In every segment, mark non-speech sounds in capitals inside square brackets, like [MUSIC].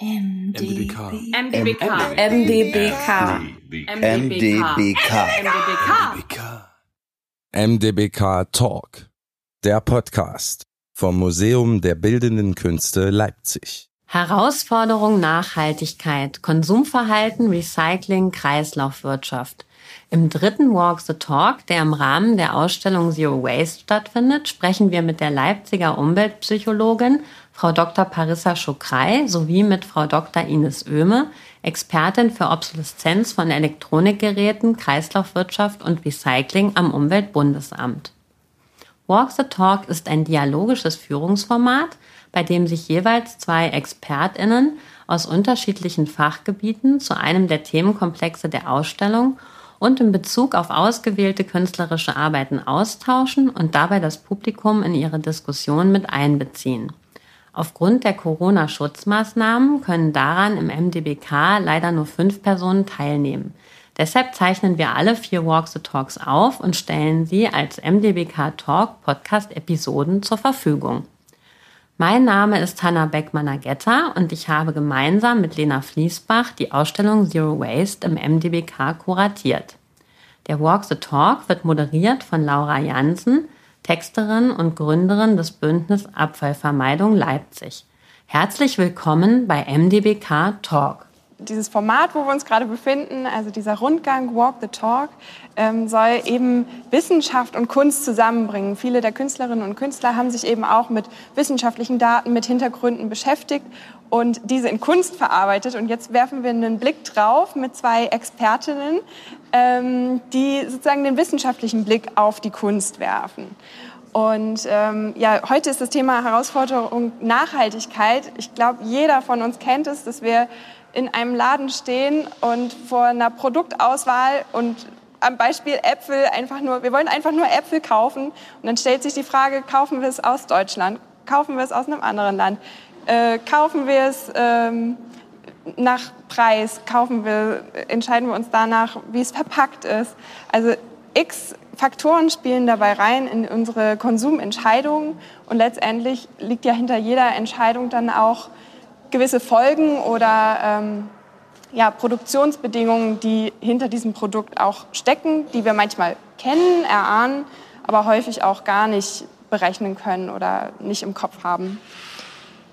MDBK. MDBK. MDBK. MDBK. MDBK. MDBK Talk. Der Podcast vom Museum der Bildenden Künste Leipzig. Herausforderung Nachhaltigkeit, Konsumverhalten, Recycling, Kreislaufwirtschaft. Im dritten Walk the Talk, der im Rahmen der Ausstellung Zero Waste stattfindet, sprechen wir mit der Leipziger Umweltpsychologin Frau Dr. Parissa Schokrei sowie mit Frau Dr. Ines Oehme, Expertin für Obsoleszenz von Elektronikgeräten, Kreislaufwirtschaft und Recycling am Umweltbundesamt. Walk the Talk ist ein dialogisches Führungsformat, bei dem sich jeweils zwei ExpertInnen aus unterschiedlichen Fachgebieten zu einem der Themenkomplexe der Ausstellung und in Bezug auf ausgewählte künstlerische Arbeiten austauschen und dabei das Publikum in ihre Diskussion mit einbeziehen. Aufgrund der Corona-Schutzmaßnahmen können daran im MDBK leider nur fünf Personen teilnehmen. Deshalb zeichnen wir alle vier Walk the Talks auf und stellen sie als MDBK Talk Podcast Episoden zur Verfügung. Mein Name ist Hanna Beckmann-Agetta und ich habe gemeinsam mit Lena Fließbach die Ausstellung Zero Waste im MDBK kuratiert. Der Walk the Talk wird moderiert von Laura Jansen, Texterin und Gründerin des Bündnis Abfallvermeidung Leipzig. Herzlich willkommen bei MDBK Talk. Dieses Format, wo wir uns gerade befinden, also dieser Rundgang Walk the Talk, ähm, soll eben Wissenschaft und Kunst zusammenbringen. Viele der Künstlerinnen und Künstler haben sich eben auch mit wissenschaftlichen Daten, mit Hintergründen beschäftigt und diese in Kunst verarbeitet. Und jetzt werfen wir einen Blick drauf mit zwei Expertinnen, ähm, die sozusagen den wissenschaftlichen Blick auf die Kunst werfen. Und ähm, ja, heute ist das Thema Herausforderung Nachhaltigkeit. Ich glaube, jeder von uns kennt es, dass wir in einem Laden stehen und vor einer Produktauswahl und am Beispiel Äpfel einfach nur, wir wollen einfach nur Äpfel kaufen. Und dann stellt sich die Frage, kaufen wir es aus Deutschland, kaufen wir es aus einem anderen Land, äh, kaufen wir es ähm, nach Preis, kaufen wir, entscheiden wir uns danach, wie es verpackt ist. Also x Faktoren spielen dabei rein in unsere Konsumentscheidungen und letztendlich liegt ja hinter jeder Entscheidung dann auch gewisse Folgen oder ähm, ja, Produktionsbedingungen, die hinter diesem Produkt auch stecken, die wir manchmal kennen, erahnen, aber häufig auch gar nicht berechnen können oder nicht im Kopf haben.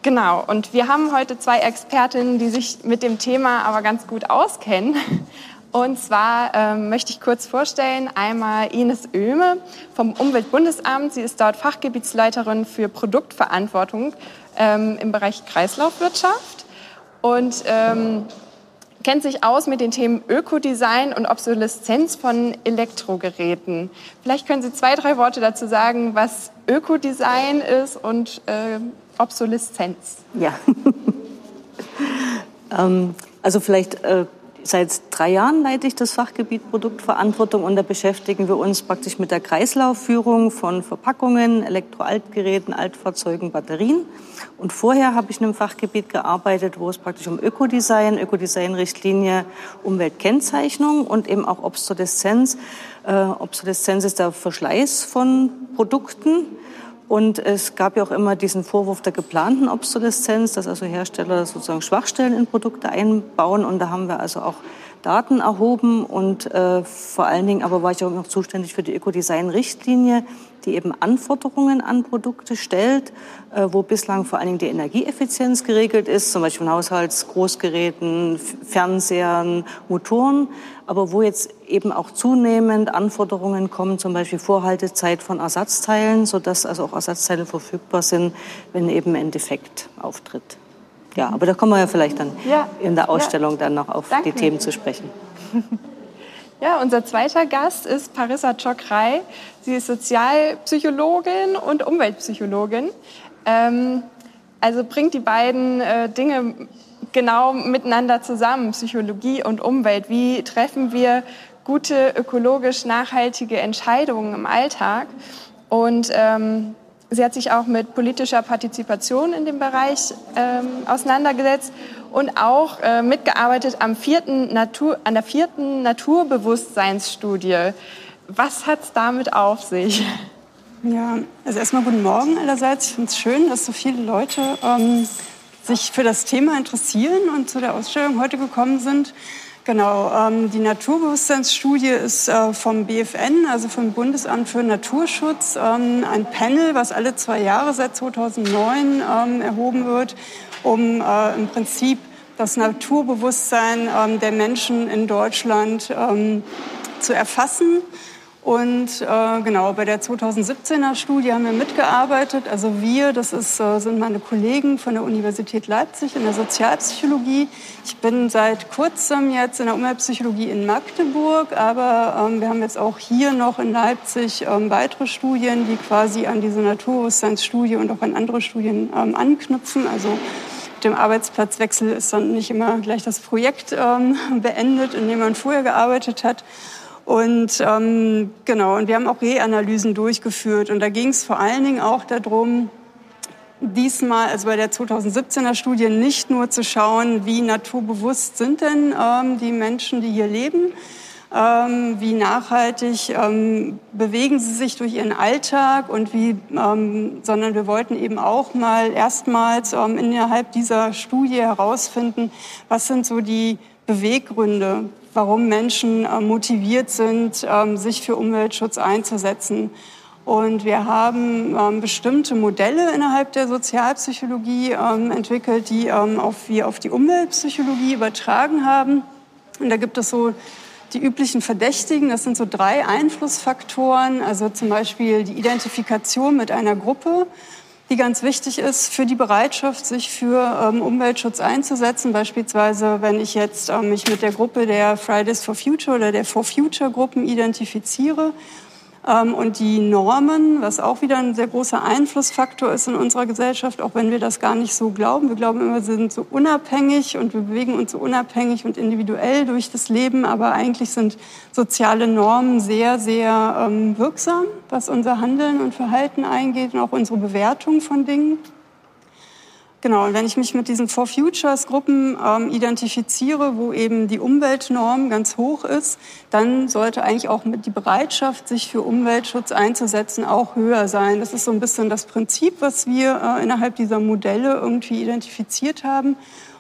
Genau, und wir haben heute zwei Expertinnen, die sich mit dem Thema aber ganz gut auskennen. Und zwar ähm, möchte ich kurz vorstellen, einmal Ines Oehme vom Umweltbundesamt. Sie ist dort Fachgebietsleiterin für Produktverantwortung ähm, im Bereich Kreislaufwirtschaft und ähm, kennt sich aus mit den Themen Ökodesign und Obsoleszenz von Elektrogeräten. Vielleicht können Sie zwei, drei Worte dazu sagen, was Ökodesign ist und äh, Obsoleszenz. Ja. [LAUGHS] ähm, also vielleicht äh, seit drei Jahren leite ich das Fachgebiet Produktverantwortung und da beschäftigen wir uns praktisch mit der Kreislaufführung von Verpackungen, Elektroaltgeräten, Altfahrzeugen, Batterien. Und vorher habe ich in einem Fachgebiet gearbeitet, wo es praktisch um Ökodesign, Ökodesign-Richtlinie, Umweltkennzeichnung und eben auch Obsoleszenz. Äh, Obsoleszenz ist der Verschleiß von Produkten und es gab ja auch immer diesen Vorwurf der geplanten Obsoleszenz, dass also Hersteller sozusagen Schwachstellen in Produkte einbauen. Und da haben wir also auch Daten erhoben und äh, vor allen Dingen aber war ich auch noch zuständig für die Ökodesign-Richtlinie, die eben Anforderungen an Produkte stellt, äh, wo bislang vor allen Dingen die Energieeffizienz geregelt ist, zum Beispiel von Haushaltsgroßgeräten, Fernsehern, Motoren, aber wo jetzt eben auch zunehmend Anforderungen kommen, zum Beispiel Vorhaltezeit von Ersatzteilen, sodass also auch Ersatzteile verfügbar sind, wenn eben ein Defekt auftritt. Ja, aber da kommen wir ja vielleicht dann ja, in der Ausstellung ja. dann noch auf Danke. die Themen zu sprechen. [LAUGHS] Ja, unser zweiter Gast ist Parissa Chokrai. Sie ist Sozialpsychologin und Umweltpsychologin. Ähm, also bringt die beiden äh, Dinge genau miteinander zusammen, Psychologie und Umwelt. Wie treffen wir gute, ökologisch nachhaltige Entscheidungen im Alltag? Und ähm, Sie hat sich auch mit politischer Partizipation in dem Bereich ähm, auseinandergesetzt und auch äh, mitgearbeitet am vierten Natur, an der vierten Naturbewusstseinsstudie. Was hat es damit auf sich? Ja, also erstmal guten Morgen allerseits. Ich finde es schön, dass so viele Leute ähm, sich für das Thema interessieren und zu der Ausstellung heute gekommen sind. Genau, ähm, die Naturbewusstseinsstudie ist äh, vom BFN, also vom Bundesamt für Naturschutz, ähm, ein Panel, was alle zwei Jahre seit 2009 ähm, erhoben wird, um äh, im Prinzip das Naturbewusstsein ähm, der Menschen in Deutschland ähm, zu erfassen und äh, genau, bei der 2017er Studie haben wir mitgearbeitet. Also wir, das ist, äh, sind meine Kollegen von der Universität Leipzig in der Sozialpsychologie. Ich bin seit kurzem jetzt in der Umweltpsychologie in Magdeburg, aber ähm, wir haben jetzt auch hier noch in Leipzig ähm, weitere Studien, die quasi an diese Naturbewusstseinsstudie und auch an andere Studien ähm, anknüpfen. Also mit dem Arbeitsplatzwechsel ist dann nicht immer gleich das Projekt ähm, [LAUGHS] beendet, in dem man vorher gearbeitet hat. Und ähm, genau, und wir haben auch Reanalysen durchgeführt. Und da ging es vor allen Dingen auch darum, diesmal, also bei der 2017er Studie, nicht nur zu schauen, wie naturbewusst sind denn ähm, die Menschen, die hier leben, ähm, wie nachhaltig ähm, bewegen sie sich durch ihren Alltag und wie, ähm, sondern wir wollten eben auch mal erstmals ähm, innerhalb dieser Studie herausfinden, was sind so die Beweggründe, warum Menschen äh, motiviert sind, ähm, sich für Umweltschutz einzusetzen. Und wir haben ähm, bestimmte Modelle innerhalb der Sozialpsychologie ähm, entwickelt, die wir auf die Umweltpsychologie übertragen haben. Und da gibt es so die üblichen Verdächtigen. Das sind so drei Einflussfaktoren, also zum Beispiel die Identifikation mit einer Gruppe die ganz wichtig ist für die Bereitschaft, sich für ähm, Umweltschutz einzusetzen. Beispielsweise, wenn ich jetzt ähm, mich mit der Gruppe der Fridays for Future oder der For Future Gruppen identifiziere und die Normen, was auch wieder ein sehr großer Einflussfaktor ist in unserer Gesellschaft, auch wenn wir das gar nicht so glauben. Wir glauben immer, wir sind so unabhängig und wir bewegen uns so unabhängig und individuell durch das Leben, aber eigentlich sind soziale Normen sehr, sehr ähm, wirksam, was unser Handeln und Verhalten eingeht und auch unsere Bewertung von Dingen. Genau, und wenn ich mich mit diesen For Futures Gruppen ähm, identifiziere, wo eben die Umweltnorm ganz hoch ist, dann sollte eigentlich auch mit die Bereitschaft, sich für Umweltschutz einzusetzen, auch höher sein. Das ist so ein bisschen das Prinzip, was wir äh, innerhalb dieser Modelle irgendwie identifiziert haben.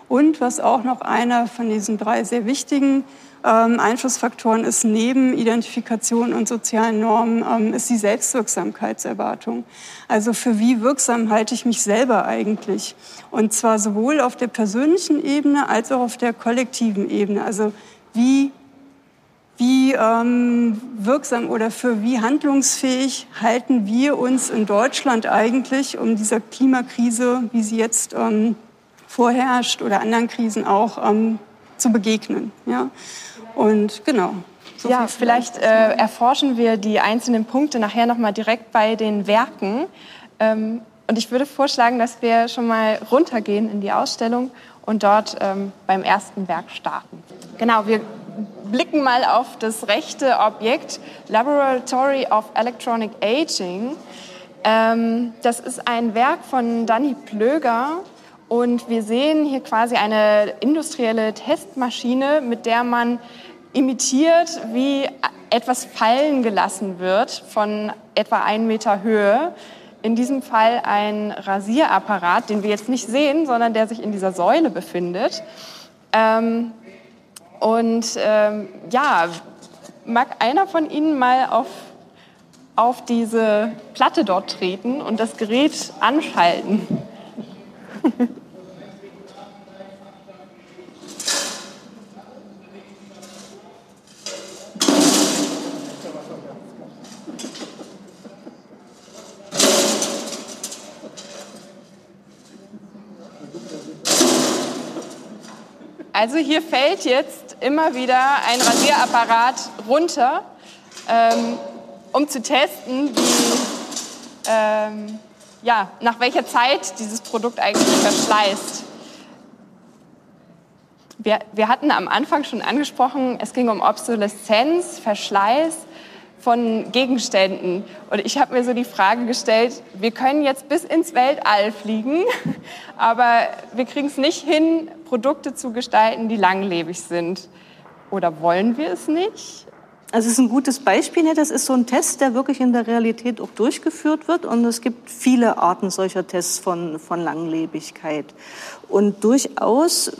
Und was auch noch einer von diesen drei sehr wichtigen ähm, Einflussfaktoren ist neben Identifikation und sozialen Normen, ähm, ist die Selbstwirksamkeitserwartung. Also für wie wirksam halte ich mich selber eigentlich? Und zwar sowohl auf der persönlichen Ebene als auch auf der kollektiven Ebene. Also wie wie ähm, wirksam oder für wie handlungsfähig halten wir uns in Deutschland eigentlich, um dieser Klimakrise, wie sie jetzt ähm, vorherrscht, oder anderen Krisen auch ähm, zu begegnen. Ja? Und genau. So ja, vielleicht äh, erforschen wir die einzelnen Punkte nachher nochmal direkt bei den Werken. Ähm, und ich würde vorschlagen, dass wir schon mal runtergehen in die Ausstellung und dort ähm, beim ersten Werk starten. Genau, wir blicken mal auf das rechte Objekt Laboratory of Electronic Aging. Ähm, das ist ein Werk von Danny Plöger und wir sehen hier quasi eine industrielle Testmaschine, mit der man imitiert, wie etwas fallen gelassen wird von etwa einen Meter Höhe. In diesem Fall ein Rasierapparat, den wir jetzt nicht sehen, sondern der sich in dieser Säule befindet. Ähm, und ähm, ja, mag einer von Ihnen mal auf, auf diese Platte dort treten und das Gerät anschalten? [LAUGHS] Also hier fällt jetzt immer wieder ein Rasierapparat runter, ähm, um zu testen, wie, ähm, ja, nach welcher Zeit dieses Produkt eigentlich verschleißt. Wir, wir hatten am Anfang schon angesprochen, es ging um Obsoleszenz, Verschleiß von Gegenständen. Und ich habe mir so die Frage gestellt, wir können jetzt bis ins Weltall fliegen, [LAUGHS] aber wir kriegen es nicht hin, Produkte zu gestalten, die langlebig sind. Oder wollen wir es nicht? Also es ist ein gutes Beispiel. Ne? Das ist so ein Test, der wirklich in der Realität auch durchgeführt wird. Und es gibt viele Arten solcher Tests von, von Langlebigkeit. Und durchaus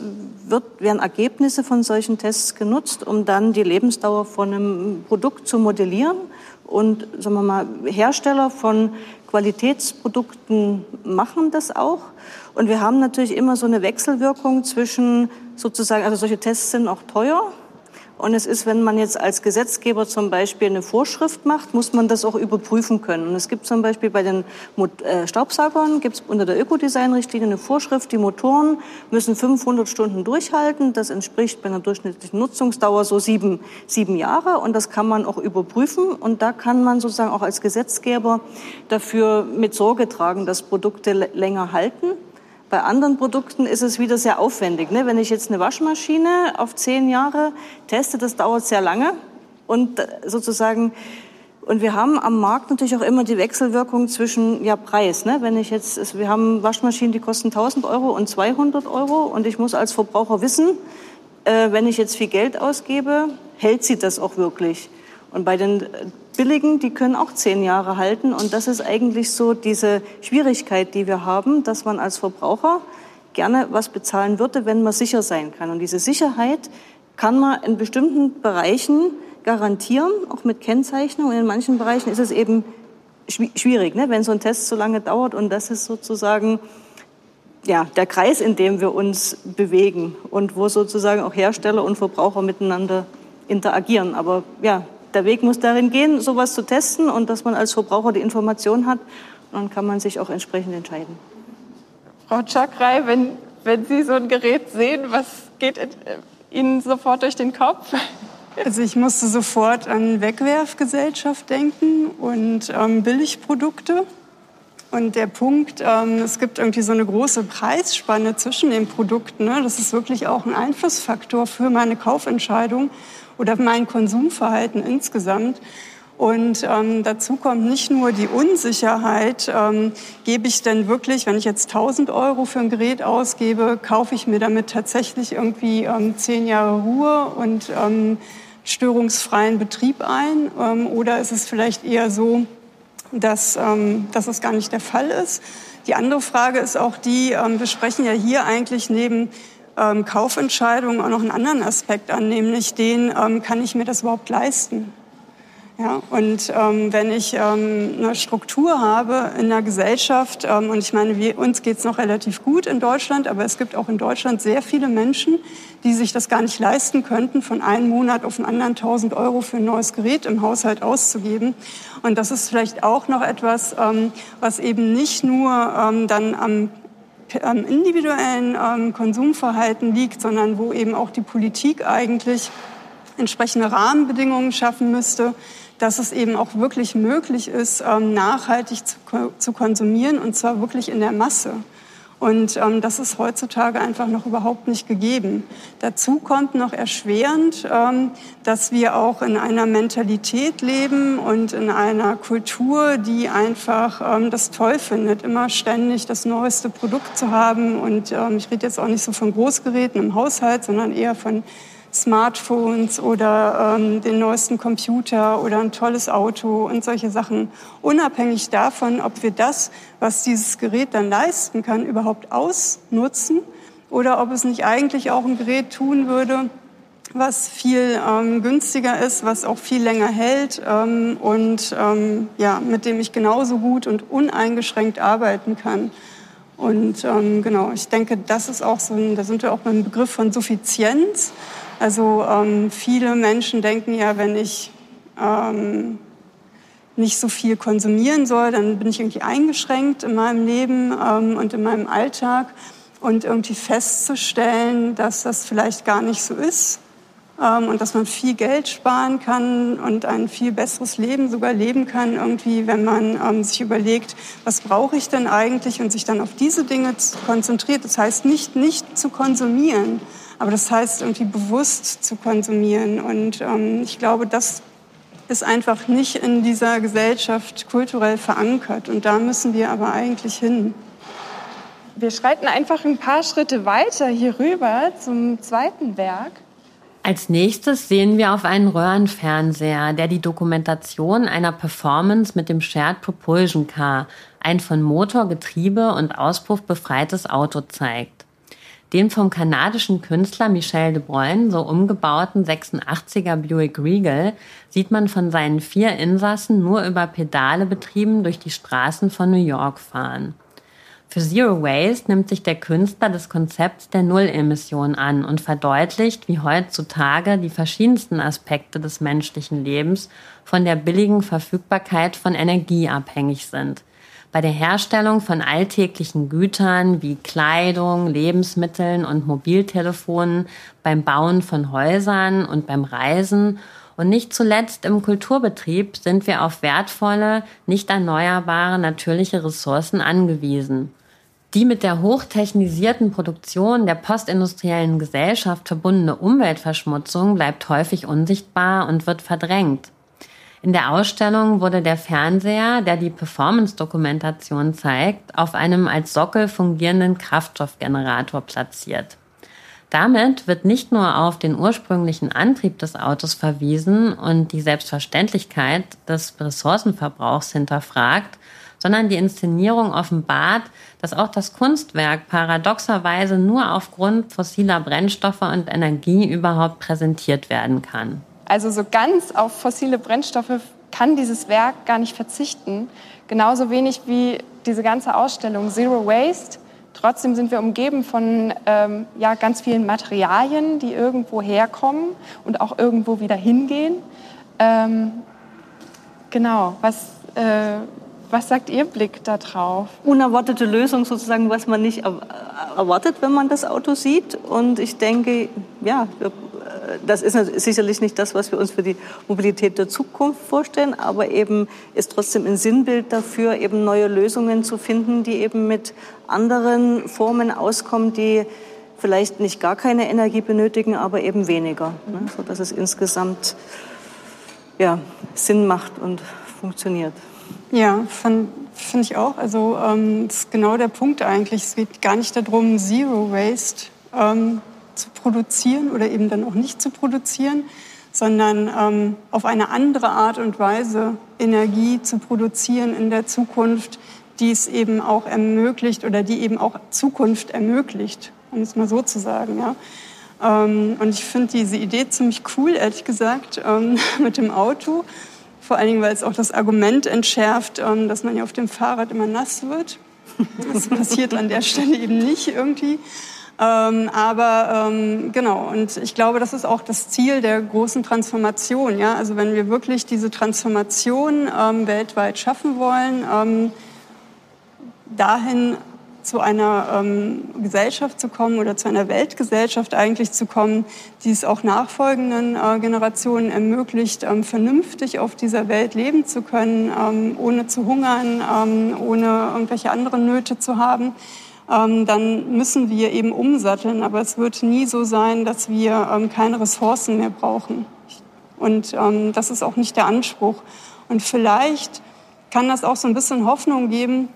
wird, werden Ergebnisse von solchen Tests genutzt, um dann die Lebensdauer von einem Produkt zu modellieren. Und sagen wir mal, Hersteller von Qualitätsprodukten machen das auch. Und wir haben natürlich immer so eine Wechselwirkung zwischen sozusagen, also solche Tests sind auch teuer und es ist, wenn man jetzt als Gesetzgeber zum Beispiel eine Vorschrift macht, muss man das auch überprüfen können. Und es gibt zum Beispiel bei den äh, Staubsaugern, gibt es unter der Ökodesign-Richtlinie eine Vorschrift, die Motoren müssen 500 Stunden durchhalten. Das entspricht bei einer durchschnittlichen Nutzungsdauer so sieben, sieben Jahre. Und das kann man auch überprüfen. Und da kann man sozusagen auch als Gesetzgeber dafür mit Sorge tragen, dass Produkte länger halten. Bei anderen Produkten ist es wieder sehr aufwendig. Ne? Wenn ich jetzt eine Waschmaschine auf zehn Jahre teste, das dauert sehr lange. Und äh, sozusagen, und wir haben am Markt natürlich auch immer die Wechselwirkung zwischen ja, Preis. Ne? Wenn ich jetzt, wir haben Waschmaschinen, die kosten 1000 Euro und 200 Euro. Und ich muss als Verbraucher wissen, äh, wenn ich jetzt viel Geld ausgebe, hält sie das auch wirklich. Und bei den billigen, die können auch zehn Jahre halten. Und das ist eigentlich so diese Schwierigkeit, die wir haben, dass man als Verbraucher gerne was bezahlen würde, wenn man sicher sein kann. Und diese Sicherheit kann man in bestimmten Bereichen garantieren, auch mit Kennzeichnung. Und in manchen Bereichen ist es eben schwierig, ne? wenn so ein Test so lange dauert. Und das ist sozusagen ja, der Kreis, in dem wir uns bewegen und wo sozusagen auch Hersteller und Verbraucher miteinander interagieren. Aber ja, der Weg muss darin gehen, sowas zu testen und dass man als Verbraucher die Information hat. Und dann kann man sich auch entsprechend entscheiden. Frau Chakrai, wenn, wenn Sie so ein Gerät sehen, was geht Ihnen sofort durch den Kopf? [LAUGHS] Also ich musste sofort an Wegwerfgesellschaft denken und ähm, Billigprodukte. Und der Punkt, ähm, es gibt irgendwie so eine große Preisspanne zwischen den Produkten. Ne? Das ist wirklich auch ein Einflussfaktor für meine Kaufentscheidung oder mein Konsumverhalten insgesamt. Und ähm, dazu kommt nicht nur die Unsicherheit, ähm, gebe ich denn wirklich, wenn ich jetzt 1000 Euro für ein Gerät ausgebe, kaufe ich mir damit tatsächlich irgendwie ähm, zehn Jahre Ruhe und ähm, störungsfreien Betrieb ein? Ähm, oder ist es vielleicht eher so, dass, ähm, dass es gar nicht der Fall ist? Die andere Frage ist auch die, ähm, wir sprechen ja hier eigentlich neben ähm, Kaufentscheidungen auch noch einen anderen Aspekt an, nämlich den, ähm, kann ich mir das überhaupt leisten? Ja, und ähm, wenn ich ähm, eine Struktur habe in der Gesellschaft, ähm, und ich meine, wir, uns es noch relativ gut in Deutschland, aber es gibt auch in Deutschland sehr viele Menschen, die sich das gar nicht leisten könnten, von einem Monat auf den anderen 1000 Euro für ein neues Gerät im Haushalt auszugeben. Und das ist vielleicht auch noch etwas, ähm, was eben nicht nur ähm, dann am am individuellen ähm, Konsumverhalten liegt, sondern wo eben auch die Politik eigentlich entsprechende Rahmenbedingungen schaffen müsste, dass es eben auch wirklich möglich ist, ähm, nachhaltig zu, konsumieren und zwar wirklich in der Masse. Und ähm, das ist heutzutage einfach noch überhaupt nicht gegeben. Dazu kommt noch erschwerend, ähm, dass wir auch in einer Mentalität leben und in einer Kultur, die einfach ähm, das toll findet, immer ständig das neueste Produkt zu haben. Und ähm, ich rede jetzt auch nicht so von Großgeräten im Haushalt, sondern eher von Smartphones oder ähm, den neuesten Computer oder ein tolles Auto und solche Sachen. Unabhängig davon, ob wir das, was dieses Gerät dann leisten kann, überhaupt ausnutzen oder ob es nicht eigentlich auch ein Gerät tun würde, was viel ähm, günstiger ist, was auch viel länger hält ähm, und ähm, ja, mit dem ich genauso gut und uneingeschränkt arbeiten kann. Und ähm, genau, ich denke, das ist auch so ein, da sind wir auch beim Begriff von Suffizienz. Also ähm, viele Menschen denken ja, wenn ich ähm, nicht so viel konsumieren soll, dann bin ich irgendwie eingeschränkt in meinem Leben ähm, und in meinem Alltag. Und irgendwie festzustellen, dass das vielleicht gar nicht so ist ähm, und dass man viel Geld sparen kann und ein viel besseres Leben sogar leben kann, irgendwie, wenn man ähm, sich überlegt, was brauche ich denn eigentlich und sich dann auf diese Dinge konzentriert. Das heißt nicht, nicht zu konsumieren, aber das heißt, irgendwie bewusst zu konsumieren. Und ähm, ich glaube, das ist einfach nicht in dieser Gesellschaft kulturell verankert. Und da müssen wir aber eigentlich hin. Wir schreiten einfach ein paar Schritte weiter hier rüber zum zweiten Werk. Als nächstes sehen wir auf einen Röhrenfernseher, der die Dokumentation einer Performance mit dem Shared Propulsion Car, ein von Motor, Getriebe und Auspuff befreites Auto zeigt. Den vom kanadischen Künstler Michel de Bruyne so umgebauten 86er Buick Regal sieht man von seinen vier Insassen nur über Pedale betrieben durch die Straßen von New York fahren. Für Zero Waste nimmt sich der Künstler des Konzepts der Nullemission an und verdeutlicht, wie heutzutage die verschiedensten Aspekte des menschlichen Lebens von der billigen Verfügbarkeit von Energie abhängig sind bei der Herstellung von alltäglichen Gütern wie Kleidung, Lebensmitteln und Mobiltelefonen, beim Bauen von Häusern und beim Reisen und nicht zuletzt im Kulturbetrieb sind wir auf wertvolle, nicht erneuerbare natürliche Ressourcen angewiesen. Die mit der hochtechnisierten Produktion der postindustriellen Gesellschaft verbundene Umweltverschmutzung bleibt häufig unsichtbar und wird verdrängt. In der Ausstellung wurde der Fernseher, der die Performance-Dokumentation zeigt, auf einem als Sockel fungierenden Kraftstoffgenerator platziert. Damit wird nicht nur auf den ursprünglichen Antrieb des Autos verwiesen und die Selbstverständlichkeit des Ressourcenverbrauchs hinterfragt, sondern die Inszenierung offenbart, dass auch das Kunstwerk paradoxerweise nur aufgrund fossiler Brennstoffe und Energie überhaupt präsentiert werden kann. Also so ganz auf fossile Brennstoffe kann dieses Werk gar nicht verzichten. Genauso wenig wie diese ganze Ausstellung Zero Waste. Trotzdem sind wir umgeben von ähm, ja, ganz vielen Materialien, die irgendwo herkommen und auch irgendwo wieder hingehen. Ähm, genau, was, äh, was sagt Ihr Blick da drauf? Unerwartete Lösung sozusagen, was man nicht erwartet, wenn man das Auto sieht. Und ich denke, ja, wir das ist sicherlich nicht das, was wir uns für die Mobilität der Zukunft vorstellen, aber eben ist trotzdem ein Sinnbild dafür, eben neue Lösungen zu finden, die eben mit anderen Formen auskommen, die vielleicht nicht gar keine Energie benötigen, aber eben weniger, ne? sodass es insgesamt ja, Sinn macht und funktioniert. Ja, finde ich auch. Also ähm, das ist genau der Punkt eigentlich. Es geht gar nicht darum, Zero Waste ähm, zu produzieren oder eben dann auch nicht zu produzieren, sondern ähm, auf eine andere Art und Weise Energie zu produzieren in der Zukunft, die es eben auch ermöglicht oder die eben auch Zukunft ermöglicht, um es mal so zu sagen. Ja. Ähm, und ich finde diese Idee ziemlich cool, ehrlich gesagt, ähm, [LAUGHS] mit dem Auto. Vor allen Dingen, weil es auch das Argument entschärft, ähm, dass man ja auf dem Fahrrad immer nass wird. Das passiert an der Stelle eben nicht irgendwie. Ähm, aber ähm, genau, und ich glaube, das ist auch das Ziel der großen Transformation. Ja? Also wenn wir wirklich diese Transformation ähm, weltweit schaffen wollen, ähm, dahin zu einer ähm, Gesellschaft zu kommen oder zu einer Weltgesellschaft eigentlich zu kommen, die es auch nachfolgenden äh, Generationen ermöglicht, ähm, vernünftig auf dieser Welt leben zu können, ohne zu hungern, ohne irgendwelche anderen Nöte zu haben dann müssen wir eben umsatteln. Aber es wird nie so sein, dass wir ähm, keine Ressourcen mehr brauchen. Und ähm, das ist auch nicht der Anspruch. Und vielleicht kann das auch so ein bisschen Hoffnung geben,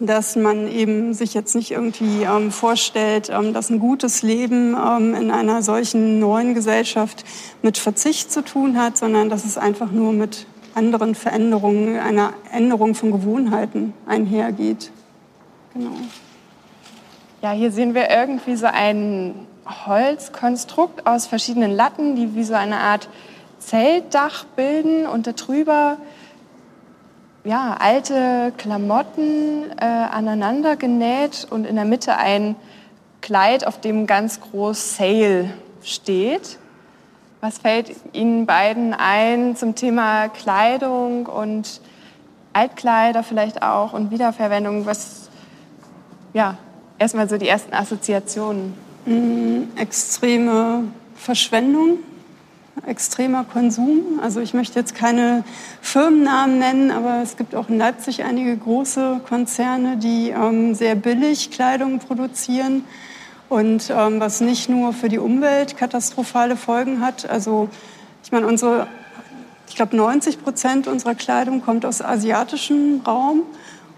dass man eben sich jetzt nicht irgendwie ähm, vorstellt, ähm, dass ein gutes Leben ähm, in einer solchen neuen Gesellschaft mit Verzicht zu tun hat, sondern dass es einfach nur mit anderen Veränderungen, einer Änderung von Gewohnheiten einhergeht. Genau. Ja, hier sehen wir irgendwie so ein Holzkonstrukt aus verschiedenen Latten, die wie so eine Art Zeltdach bilden und darüber ja, alte Klamotten äh, aneinander genäht und in der Mitte ein Kleid, auf dem ganz groß Sale steht. Was fällt Ihnen beiden ein zum Thema Kleidung und Altkleider vielleicht auch und Wiederverwendung? Was, ja, erstmal so die ersten Assoziationen? Mm, extreme Verschwendung, extremer Konsum. Also ich möchte jetzt keine Firmennamen nennen, aber es gibt auch in Leipzig einige große Konzerne, die ähm, sehr billig Kleidung produzieren und ähm, was nicht nur für die Umwelt katastrophale Folgen hat. Also ich meine, unsere, ich glaube 90 Prozent unserer Kleidung kommt aus asiatischem Raum.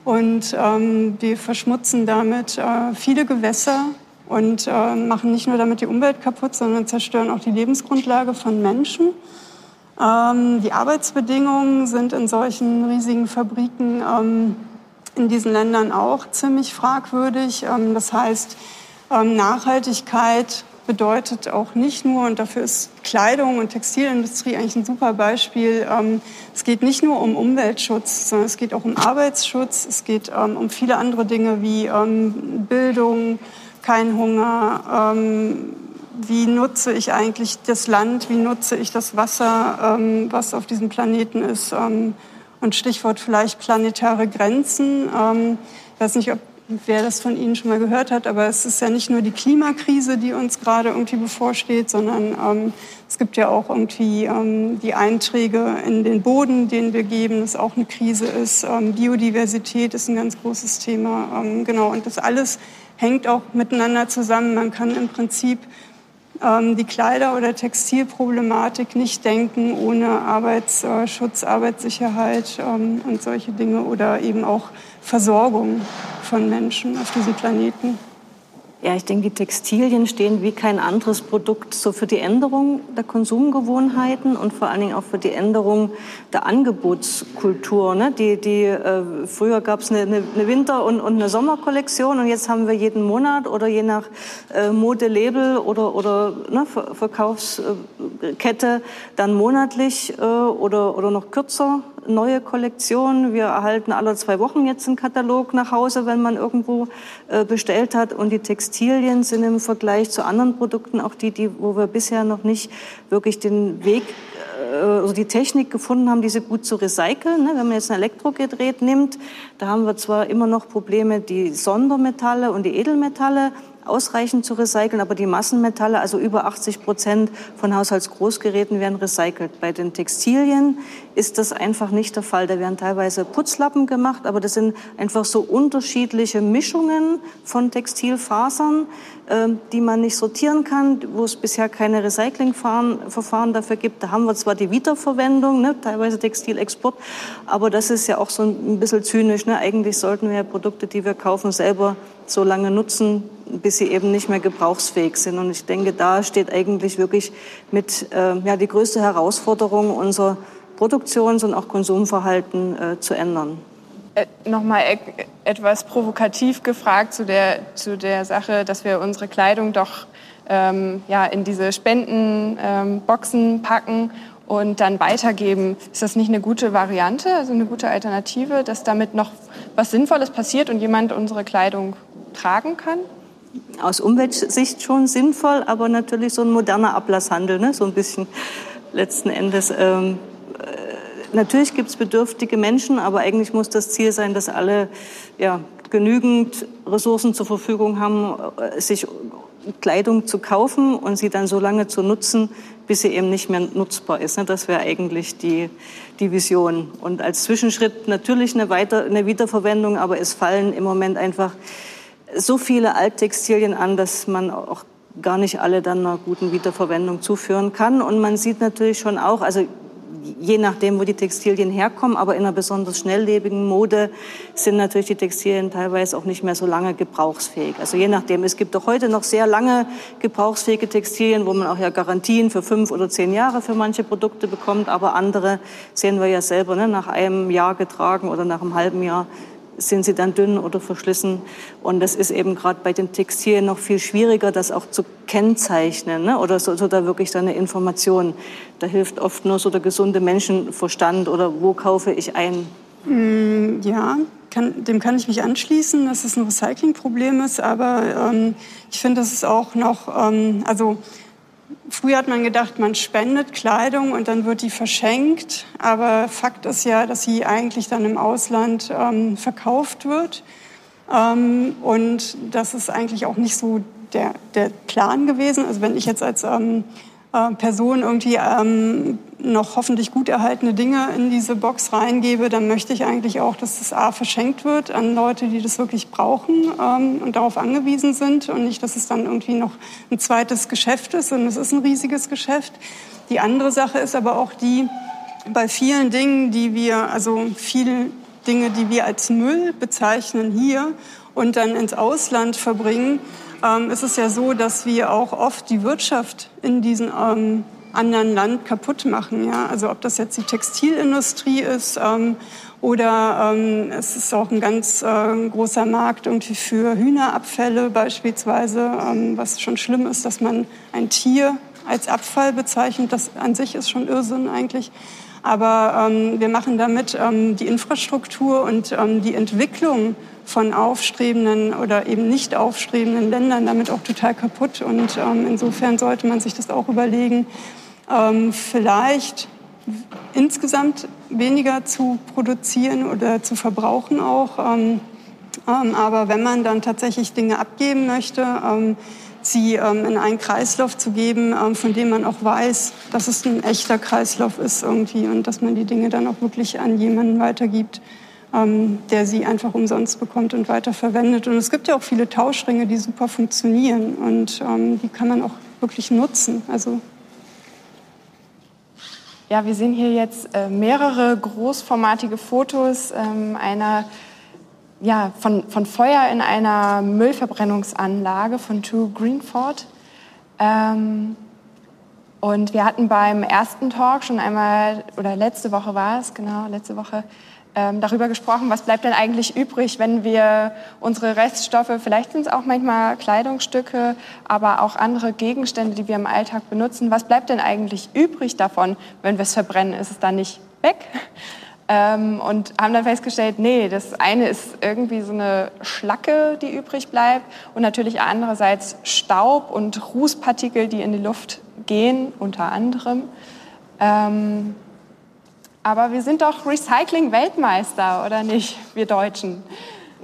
Und ähm, wir verschmutzen damit äh, viele Gewässer, und äh, machen nicht nur damit die Umwelt kaputt, sondern zerstören auch die Lebensgrundlage von Menschen. Ähm, die Arbeitsbedingungen sind in solchen riesigen Fabriken ähm, in diesen Ländern auch ziemlich fragwürdig. Ähm, das heißt, ähm, Nachhaltigkeit bedeutet auch nicht nur, und dafür ist Kleidung und Textilindustrie eigentlich ein super Beispiel, ähm, es geht nicht nur um Umweltschutz, sondern es geht auch um Arbeitsschutz, es geht ähm, um viele andere Dinge wie ähm, Bildung, kein Hunger, ähm, wie nutze ich eigentlich das Land, wie nutze ich das Wasser, ähm, was auf diesem Planeten ist. Ähm, und Stichwort vielleicht planetare Grenzen. Ich weiß nicht, ob wer das von Ihnen schon mal gehört hat, aber es ist ja nicht nur die Klimakrise, die uns gerade irgendwie bevorsteht, sondern ähm, es gibt ja auch irgendwie ähm, die Einträge in den Boden, den wir geben, das auch eine Krise ist. Ähm, Biodiversität ist ein ganz großes Thema. Ähm, genau, und das alles hängt auch miteinander zusammen. Man kann im Prinzip ähm, die Kleider- oder Textilproblematik nicht denken ohne Arbeitsschutz, Arbeitssicherheit ähm, und solche Dinge oder eben auch Versorgung von Menschen auf diesem Planeten. Ja, ich denke, die Textilien stehen wie kein anderes Produkt so für die Änderung der Konsumgewohnheiten und vor allen Dingen auch für die Änderung der Angebotskultur. Ne? Die, die, äh, früher gab es eine, eine, Winter- und, und, eine Sommerkollektion und jetzt haben wir jeden Monat oder je nach äh, Modelabel oder, oder ne, Ver Verkaufskette dann monatlich äh, oder, oder noch kürzer neue Kollektionen. Wir erhalten alle zwei Wochen jetzt einen Katalog nach Hause, wenn man irgendwo äh, bestellt hat. Und die Textilien sind im Vergleich zu anderen Produkten auch die, die wo wir bisher noch nicht wirklich den Weg äh, also die Technik gefunden haben, diese gut zu recyceln. Ne? Wenn man jetzt ein Elektrogerät nimmt, da haben wir zwar immer noch Probleme, die Sondermetalle und die Edelmetalle ausreichend zu recyceln, aber die Massenmetalle, also über 80 Prozent von Haushaltsgroßgeräten werden recycelt. Bei den Textilien ist das einfach nicht der Fall. Da werden teilweise Putzlappen gemacht, aber das sind einfach so unterschiedliche Mischungen von Textilfasern, ähm, die man nicht sortieren kann, wo es bisher keine Recyclingverfahren dafür gibt. Da haben wir zwar die Wiederverwendung, ne, teilweise Textilexport, aber das ist ja auch so ein bisschen zynisch. Ne? Eigentlich sollten wir ja Produkte, die wir kaufen, selber so lange nutzen, bis sie eben nicht mehr gebrauchsfähig sind. Und ich denke, da steht eigentlich wirklich mit äh, ja, die größte Herausforderung, unser Produktions- und auch Konsumverhalten äh, zu ändern. Äh, Nochmal e etwas provokativ gefragt zu der, zu der Sache, dass wir unsere Kleidung doch ähm, ja, in diese Spendenboxen ähm, packen und dann weitergeben. Ist das nicht eine gute Variante, also eine gute Alternative, dass damit noch was Sinnvolles passiert und jemand unsere Kleidung tragen kann? Aus Umweltsicht schon sinnvoll, aber natürlich so ein moderner Ablasshandel, ne? so ein bisschen letzten Endes. Ähm, äh, natürlich gibt es bedürftige Menschen, aber eigentlich muss das Ziel sein, dass alle ja, genügend Ressourcen zur Verfügung haben, äh, sich Kleidung zu kaufen und sie dann so lange zu nutzen, bis sie eben nicht mehr nutzbar ist. Ne? Das wäre eigentlich die, die Vision. Und als Zwischenschritt natürlich eine, Weiter-, eine Wiederverwendung, aber es fallen im Moment einfach so viele Alttextilien an, dass man auch gar nicht alle dann einer guten Wiederverwendung zuführen kann. Und man sieht natürlich schon auch, also je nachdem, wo die Textilien herkommen, aber in einer besonders schnelllebigen Mode sind natürlich die Textilien teilweise auch nicht mehr so lange gebrauchsfähig. Also je nachdem. Es gibt auch heute noch sehr lange gebrauchsfähige Textilien, wo man auch ja Garantien für fünf oder zehn Jahre für manche Produkte bekommt, aber andere sehen wir ja selber, ne, nach einem Jahr getragen oder nach einem halben Jahr sind sie dann dünn oder verschlissen. Und das ist eben gerade bei den Textilien noch viel schwieriger, das auch zu kennzeichnen ne? oder so, so da wirklich so eine Information. Da hilft oft nur so der gesunde Menschenverstand oder wo kaufe ich ein. Mm, ja, kann, dem kann ich mich anschließen, dass es ein Recyclingproblem ist, aber ähm, ich finde, das ist auch noch, ähm, also Früher hat man gedacht, man spendet Kleidung und dann wird die verschenkt. Aber Fakt ist ja, dass sie eigentlich dann im Ausland ähm, verkauft wird. Ähm, und das ist eigentlich auch nicht so der, der Plan gewesen. Also wenn ich jetzt als ähm, äh, Person irgendwie ähm, noch hoffentlich gut erhaltene Dinge in diese Box reingebe, dann möchte ich eigentlich auch, dass das A verschenkt wird an Leute, die das wirklich brauchen ähm, und darauf angewiesen sind und nicht, dass es dann irgendwie noch ein zweites Geschäft ist und es ist ein riesiges Geschäft. Die andere Sache ist aber auch die, bei vielen Dingen, die wir, also viele Dinge, die wir als Müll bezeichnen hier und dann ins Ausland verbringen, ähm, ist es ja so, dass wir auch oft die Wirtschaft in diesem ähm, anderen Land kaputt machen. Ja? Also ob das jetzt die Textilindustrie ist ähm, oder ähm, es ist auch ein ganz äh, großer Markt irgendwie für Hühnerabfälle beispielsweise, ähm, was schon schlimm ist, dass man ein Tier als Abfall bezeichnet. Das an sich ist schon Irrsinn eigentlich. Aber ähm, wir machen damit ähm, die Infrastruktur und ähm, die Entwicklung von aufstrebenden oder eben nicht aufstrebenden Ländern damit auch total kaputt. Und ähm, insofern sollte man sich das auch überlegen, ähm, vielleicht insgesamt weniger zu produzieren oder zu verbrauchen auch. Ähm, aber wenn man dann tatsächlich Dinge abgeben möchte, sie ähm, in einen Kreislauf zu geben, ähm, von dem man auch weiß, dass es ein echter Kreislauf ist irgendwie und dass man die Dinge dann auch wirklich an jemanden weitergibt, ähm, der sie einfach umsonst bekommt und weiterverwendet. Und es gibt ja auch viele Tauschringe, die super funktionieren und die kann man auch wirklich nutzen. Also ja, wir sehen hier jetzt äh, mehrere großformatige Fotos ähm, einer, ja, von, von Feuer in einer Müllverbrennungsanlage von True Greenford. Ähm, und wir hatten beim ersten Talk schon einmal, oder letzte Woche war es, genau, letzte Woche, ähm, darüber gesprochen, was bleibt denn eigentlich übrig, wenn wir unsere Reststoffe, vielleicht sind es auch manchmal Kleidungsstücke, aber auch andere Gegenstände, die wir im Alltag benutzen, was bleibt denn eigentlich übrig davon, wenn wir es verbrennen? Ist es dann nicht weg? Ähm, und haben dann festgestellt, nee, das eine ist irgendwie so eine Schlacke, die übrig bleibt und natürlich andererseits Staub und Rußpartikel, die in die Luft gehen, unter anderem. Ähm, aber wir sind doch Recycling-Weltmeister, oder nicht, wir Deutschen?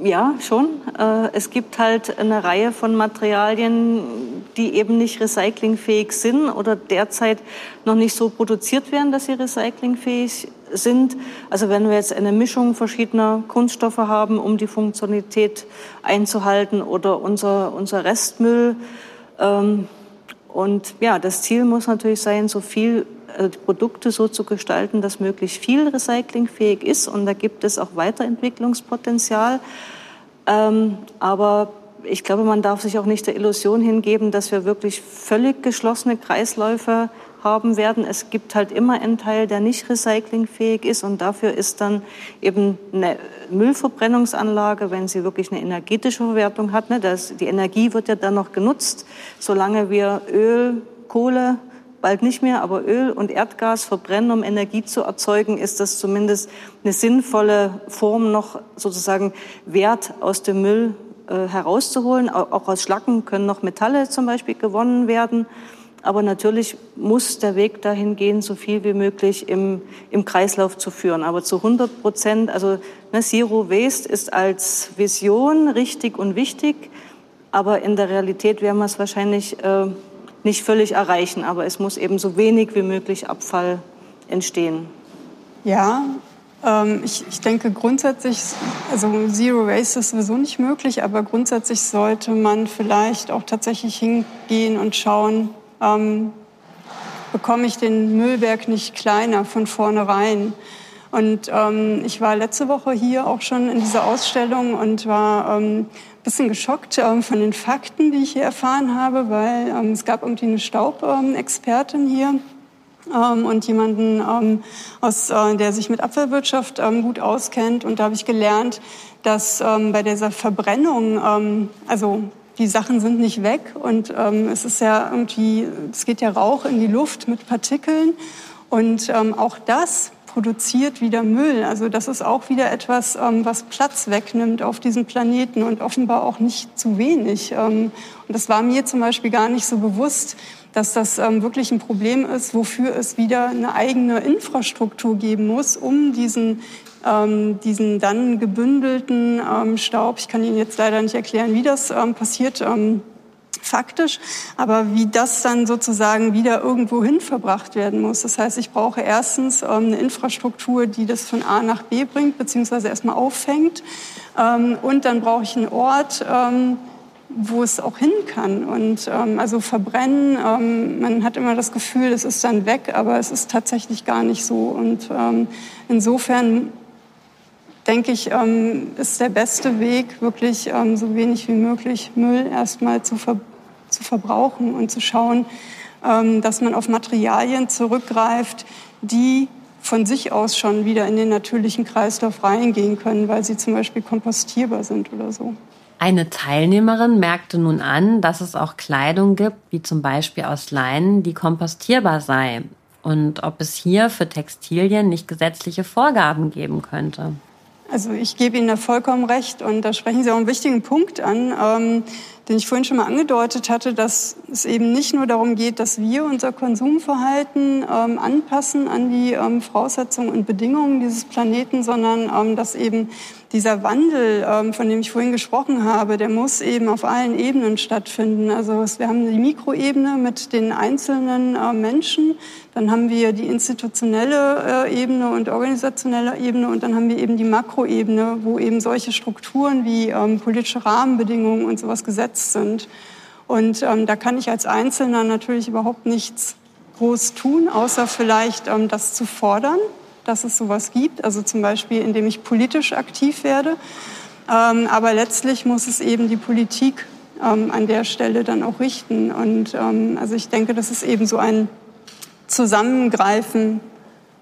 Ja, schon. Äh, es gibt halt eine Reihe von Materialien, die eben nicht recyclingfähig sind oder derzeit noch nicht so produziert werden, dass sie recyclingfähig sind. Also wenn wir jetzt eine Mischung verschiedener Kunststoffe haben, um die Funktionalität einzuhalten oder unser, unser Restmüll. Ähm, und ja, das Ziel muss natürlich sein, so viel äh, Produkte so zu gestalten, dass möglichst viel recyclingfähig ist. Und da gibt es auch Weiterentwicklungspotenzial. Ähm, aber ich glaube, man darf sich auch nicht der Illusion hingeben, dass wir wirklich völlig geschlossene Kreisläufe haben werden. Es gibt halt immer einen Teil, der nicht recyclingfähig ist und dafür ist dann eben eine Müllverbrennungsanlage, wenn sie wirklich eine energetische Verwertung hat. Ne, das, die Energie wird ja dann noch genutzt, solange wir Öl, Kohle, bald nicht mehr, aber Öl und Erdgas verbrennen, um Energie zu erzeugen, ist das zumindest eine sinnvolle Form, noch sozusagen Wert aus dem Müll äh, herauszuholen. Auch aus Schlacken können noch Metalle zum Beispiel gewonnen werden. Aber natürlich muss der Weg dahin gehen, so viel wie möglich im, im Kreislauf zu führen. Aber zu 100 Prozent, also ne, Zero Waste ist als Vision richtig und wichtig. Aber in der Realität werden wir es wahrscheinlich äh, nicht völlig erreichen, aber es muss eben so wenig wie möglich Abfall entstehen. Ja, ich, ich, denke grundsätzlich, also Zero Waste ist sowieso nicht möglich, aber grundsätzlich sollte man vielleicht auch tatsächlich hingehen und schauen, ähm, bekomme ich den Müllberg nicht kleiner von vornherein. Und ähm, ich war letzte Woche hier auch schon in dieser Ausstellung und war ähm, bisschen geschockt ähm, von den Fakten, die ich hier erfahren habe, weil ähm, es gab irgendwie eine Staubexpertin hier ähm, und jemanden, ähm, aus, äh, der sich mit Abfallwirtschaft ähm, gut auskennt. Und da habe ich gelernt, dass ähm, bei dieser Verbrennung, also die Sachen sind nicht weg und es ist ja irgendwie, es geht ja Rauch in die Luft mit Partikeln. Und auch das produziert wieder Müll. Also das ist auch wieder etwas, ähm, was Platz wegnimmt auf diesem Planeten und offenbar auch nicht zu wenig. Ähm, und das war mir zum Beispiel gar nicht so bewusst, dass das ähm, wirklich ein Problem ist, wofür es wieder eine eigene Infrastruktur geben muss, um diesen ähm, diesen dann gebündelten ähm, Staub, ich kann Ihnen jetzt leider nicht erklären, wie das ähm, passiert, faktisch, aber wie das dann sozusagen wieder irgendwo hin verbracht werden muss. Das heißt, ich brauche erstens ähm, eine Infrastruktur, die das von A nach B bringt, beziehungsweise erstmal auffängt. Ähm, und dann brauche ich einen Ort, ähm, wo es auch hin kann. Und ähm, also verbrennen, ähm, man hat immer das Gefühl, es ist dann weg, aber es ist tatsächlich gar nicht so. Und ähm, insofern denke ich, ähm, ist der beste Weg, wirklich ähm, so wenig wie möglich Müll erstmal zu, ver zu verbrauchen und zu schauen, ähm, dass man auf Materialien zurückgreift, die von sich aus schon wieder in den natürlichen Kreislauf reingehen können, weil sie zum Beispiel kompostierbar sind oder so. Eine Teilnehmerin merkte nun an, dass es auch Kleidung gibt, wie zum Beispiel aus Leinen, die kompostierbar sei. Und ob es hier für Textilien nicht gesetzliche Vorgaben geben könnte. Also ich gebe Ihnen da vollkommen recht und da sprechen Sie auch einen wichtigen Punkt an. Ähm, den ich vorhin schon mal angedeutet hatte, dass es eben nicht nur darum geht, dass wir unser Konsumverhalten ähm, anpassen an die ähm, Voraussetzungen und Bedingungen dieses Planeten, sondern ähm, dass eben dieser Wandel, ähm, von dem ich vorhin gesprochen habe, der muss eben auf allen Ebenen stattfinden. Also wir haben die Mikroebene mit den einzelnen äh, Menschen, dann haben wir die institutionelle äh, Ebene und organisationelle Ebene und dann haben wir eben die Makroebene, wo eben solche Strukturen wie ähm, politische Rahmenbedingungen und sowas gesetzt sind. Und ähm, da kann ich als Einzelner natürlich überhaupt nichts groß tun, außer vielleicht das zu fordern dass es sowas gibt, also zum Beispiel indem ich politisch aktiv werde. Ähm, aber letztlich muss es eben die Politik ähm, an der Stelle dann auch richten. Und ähm, also ich denke, das ist eben so ein Zusammengreifen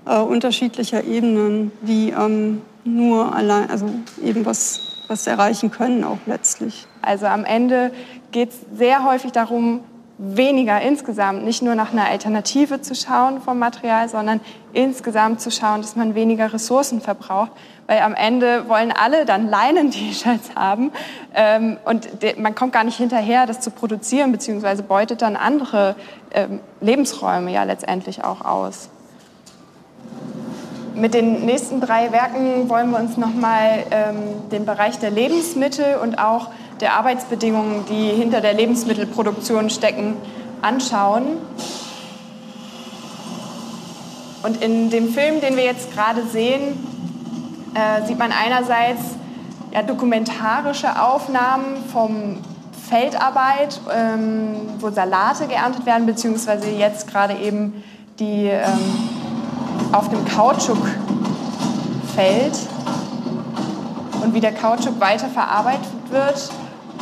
äh, unterschiedlicher Ebenen, die ähm, nur allein, also eben was, was erreichen können auch letztlich. Also am Ende geht es sehr häufig darum, weniger insgesamt, nicht nur nach einer Alternative zu schauen vom Material, sondern insgesamt zu schauen, dass man weniger Ressourcen verbraucht. Weil am Ende wollen alle dann Leinen-T-Shirts haben ähm, und man kommt gar nicht hinterher, das zu produzieren, beziehungsweise beutet dann andere ähm, Lebensräume ja letztendlich auch aus. Mit den nächsten drei Werken wollen wir uns nochmal ähm, den Bereich der Lebensmittel und auch der Arbeitsbedingungen, die hinter der Lebensmittelproduktion stecken, anschauen. Und in dem Film, den wir jetzt gerade sehen, äh, sieht man einerseits ja, dokumentarische Aufnahmen vom Feldarbeit, ähm, wo Salate geerntet werden, beziehungsweise jetzt gerade eben die ähm, auf dem Kautschukfeld und wie der Kautschuk weiterverarbeitet wird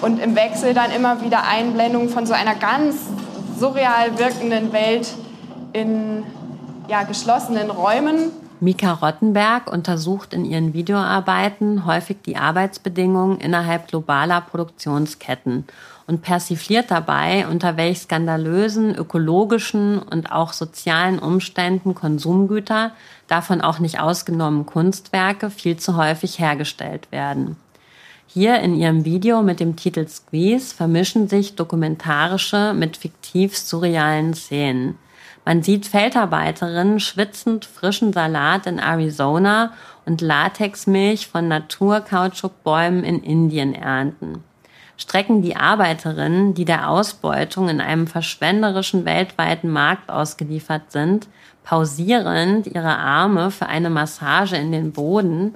und im Wechsel dann immer wieder Einblendungen von so einer ganz surreal wirkenden Welt in ja, geschlossenen Räumen. Mika Rottenberg untersucht in ihren Videoarbeiten häufig die Arbeitsbedingungen innerhalb globaler Produktionsketten und persifliert dabei, unter welch skandalösen ökologischen und auch sozialen Umständen Konsumgüter, davon auch nicht ausgenommen Kunstwerke, viel zu häufig hergestellt werden. Hier in ihrem Video mit dem Titel Squeeze vermischen sich dokumentarische mit fiktiv surrealen Szenen. Man sieht Feldarbeiterinnen schwitzend frischen Salat in Arizona und Latexmilch von Naturkautschukbäumen in Indien ernten. Strecken die Arbeiterinnen, die der Ausbeutung in einem verschwenderischen weltweiten Markt ausgeliefert sind, pausierend ihre Arme für eine Massage in den Boden,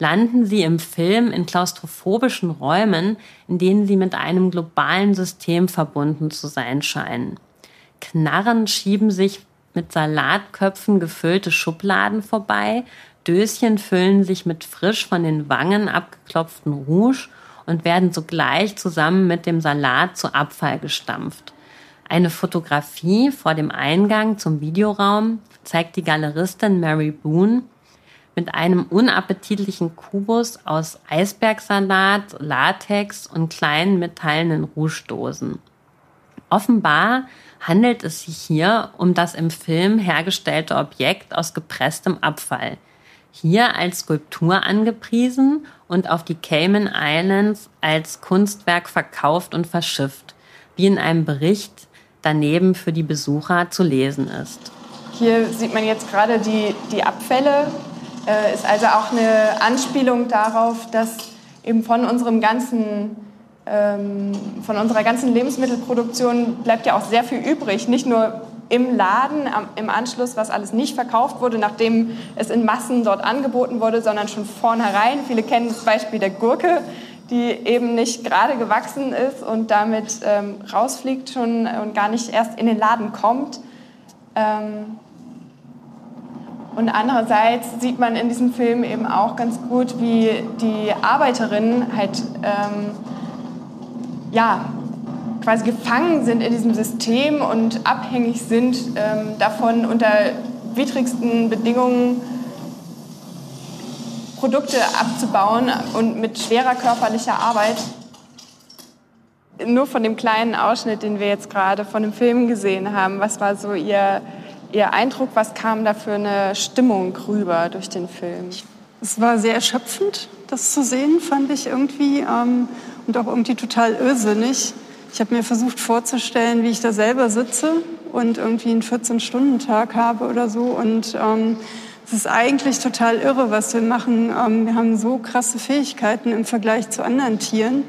landen sie im Film in klaustrophobischen Räumen, in denen sie mit einem globalen System verbunden zu sein scheinen. Knarren schieben sich mit Salatköpfen gefüllte Schubladen vorbei, Döschen füllen sich mit frisch von den Wangen abgeklopften Rouge und werden sogleich zusammen mit dem Salat zu Abfall gestampft. Eine Fotografie vor dem Eingang zum Videoraum zeigt die Galeristin Mary Boone, mit einem unappetitlichen Kubus aus Eisbergsalat, Latex und kleinen metallenen Rougedosen. Offenbar handelt es sich hier um das im Film hergestellte Objekt aus gepresstem Abfall. Hier als Skulptur angepriesen und auf die Cayman Islands als Kunstwerk verkauft und verschifft, wie in einem Bericht daneben für die Besucher zu lesen ist. Hier sieht man jetzt gerade die, die Abfälle äh, ist also auch eine Anspielung darauf, dass eben von unserem ganzen ähm, von unserer ganzen Lebensmittelproduktion bleibt ja auch sehr viel übrig, nicht nur im Laden im Anschluss, was alles nicht verkauft wurde, nachdem es in Massen dort angeboten wurde, sondern schon vornherein. Viele kennen das Beispiel der Gurke, die eben nicht gerade gewachsen ist und damit ähm, rausfliegt schon und gar nicht erst in den Laden kommt. Ähm, Und andererseits sieht man in diesem Film eben auch ganz gut, wie die Arbeiterinnen halt ähm, ja, quasi gefangen sind in diesem System und abhängig sind ähm, davon, unter widrigsten Bedingungen Produkte abzubauen und mit schwerer körperlicher Arbeit. Nur von dem kleinen Ausschnitt, den wir jetzt gerade von dem Film gesehen haben, was war so Ihr, Ihr Eindruck, was kam da für eine Stimmung rüber durch den Film? Es war sehr erschöpfend, das zu sehen, fand ich irgendwie. Ähm, und auch irgendwie total irrsinnig. Ich habe mir versucht vorzustellen, wie ich da selber sitze und irgendwie einen 14-Stunden-Tag habe oder so. Und ähm, es ist eigentlich total irre, was wir machen. Ähm, wir haben so krasse Fähigkeiten im Vergleich zu anderen Tieren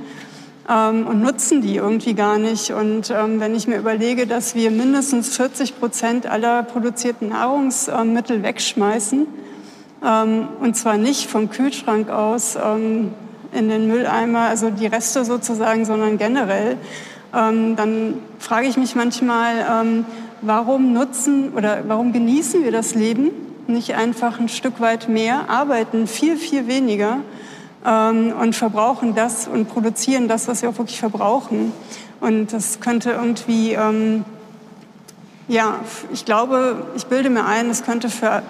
ähm, und nutzen die irgendwie gar nicht. Und ähm, wenn ich mir überlege, dass wir mindestens 40 Prozent aller produzierten Nahrungsmittel wegschmeißen, ähm, und zwar nicht vom Kühlschrank aus ähm, in den Mülleimer, also die Reste sozusagen, sondern generell, ähm, dann frage ich mich manchmal, ähm, warum nutzen oder warum genießen wir das Leben nicht einfach ein Stück weit mehr, arbeiten viel, viel weniger ähm, und verbrauchen das und produzieren das, was wir auch wirklich verbrauchen. Und das könnte irgendwie, ähm, ja, ich glaube, ich bilde mir ein, es könnte für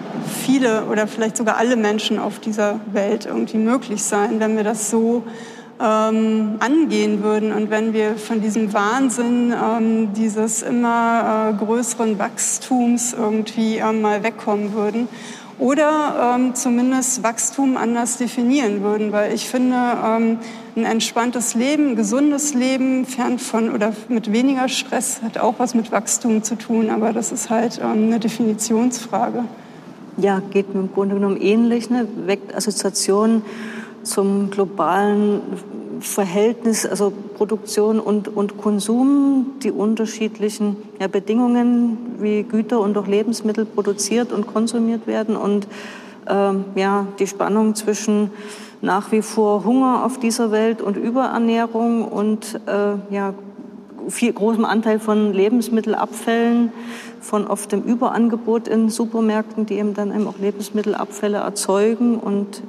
viele oder vielleicht sogar alle Menschen auf dieser Welt irgendwie möglich sein, wenn wir das so ähm, angehen würden und wenn wir von diesem Wahnsinn ähm, dieses immer äh, größeren Wachstums irgendwie äh, mal wegkommen würden oder ähm, zumindest Wachstum anders definieren würden, weil ich finde, ähm, ein entspanntes Leben, gesundes Leben, fern von oder mit weniger Stress hat auch was mit Wachstum zu tun, aber das ist halt ähm, eine Definitionsfrage. Ja, geht mir im Grunde genommen ähnlich, ne? weckt Assoziationen zum globalen Verhältnis, also Produktion und, und Konsum, die unterschiedlichen ja, Bedingungen, wie Güter und auch Lebensmittel produziert und konsumiert werden und ähm, ja, die Spannung zwischen nach wie vor Hunger auf dieser Welt und Überernährung und äh, ja, viel großem Anteil von Lebensmittelabfällen, von oft dem Überangebot in Supermärkten, die eben dann eben auch Lebensmittelabfälle erzeugen und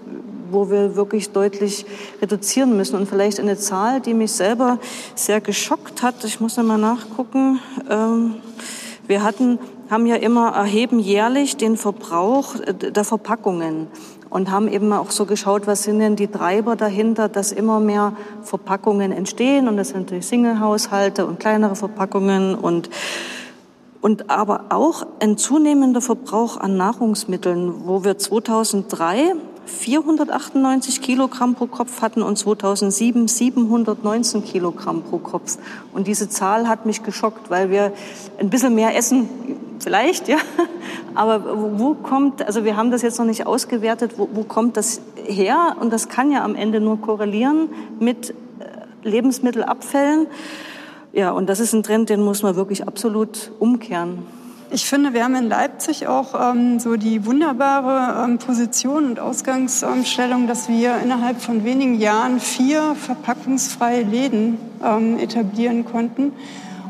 wo wir wirklich deutlich reduzieren müssen. Und vielleicht eine Zahl, die mich selber sehr geschockt hat. Ich muss einmal nachgucken. Ähm, wir hatten, haben ja immer erheben jährlich den Verbrauch äh, der Verpackungen und haben eben auch so geschaut, was sind denn die Treiber dahinter, dass immer mehr Verpackungen entstehen und das sind natürlich Single-Haushalte und kleinere Verpackungen und und aber auch ein zunehmender Verbrauch an Nahrungsmitteln, wo wir 2003 498 Kilogramm pro Kopf hatten und 2007 719 Kilogramm pro Kopf. Und diese Zahl hat mich geschockt, weil wir ein bisschen mehr essen, vielleicht, ja. [LAUGHS] Aber wo kommt, also wir haben das jetzt noch nicht ausgewertet, wo, wo kommt das her? Und das kann ja am Ende nur korrelieren mit äh, Lebensmittelabfällen. Ja, und das ist ein Trend, den muss man wirklich absolut umkehren. Ich finde, wir haben in Leipzig auch ähm, so die wunderbare ähm, Position und Ausgangsstellung, dass wir innerhalb von wenigen Jahren vier verpackungsfreie Läden ähm, etablieren konnten.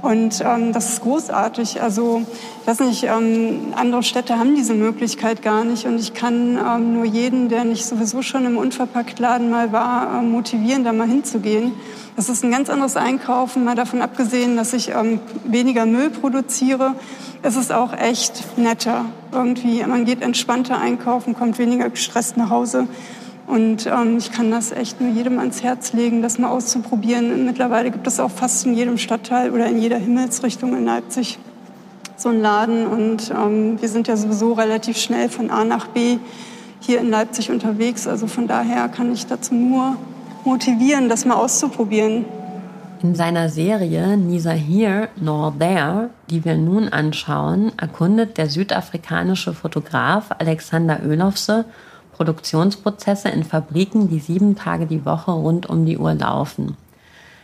Und ähm, das ist großartig. Also, ich weiß nicht, ähm, andere Städte haben diese Möglichkeit gar nicht. Und ich kann ähm, nur jeden, der nicht sowieso schon im Unverpacktladen mal war, ähm, motivieren, da mal hinzugehen. Das ist ein ganz anderes Einkaufen, mal davon abgesehen, dass ich ähm, weniger Müll produziere es ist auch echt netter. Irgendwie, man geht entspannter einkaufen, kommt weniger gestresst nach Hause. Und ähm, ich kann das echt nur jedem ans Herz legen, das mal auszuprobieren. Mittlerweile gibt es auch fast in jedem Stadtteil oder in jeder Himmelsrichtung in Leipzig so einen Laden. Und ähm, wir sind ja sowieso relativ schnell von A nach B hier in Leipzig unterwegs. Also von daher kann ich dazu nur motivieren, das mal auszuprobieren. In seiner Serie Neither Here Nor There, die wir nun anschauen, erkundet der südafrikanische Fotograf Alexander Ölofse Produktionsprozesse in Fabriken, die sieben Tage die Woche rund um die Uhr laufen.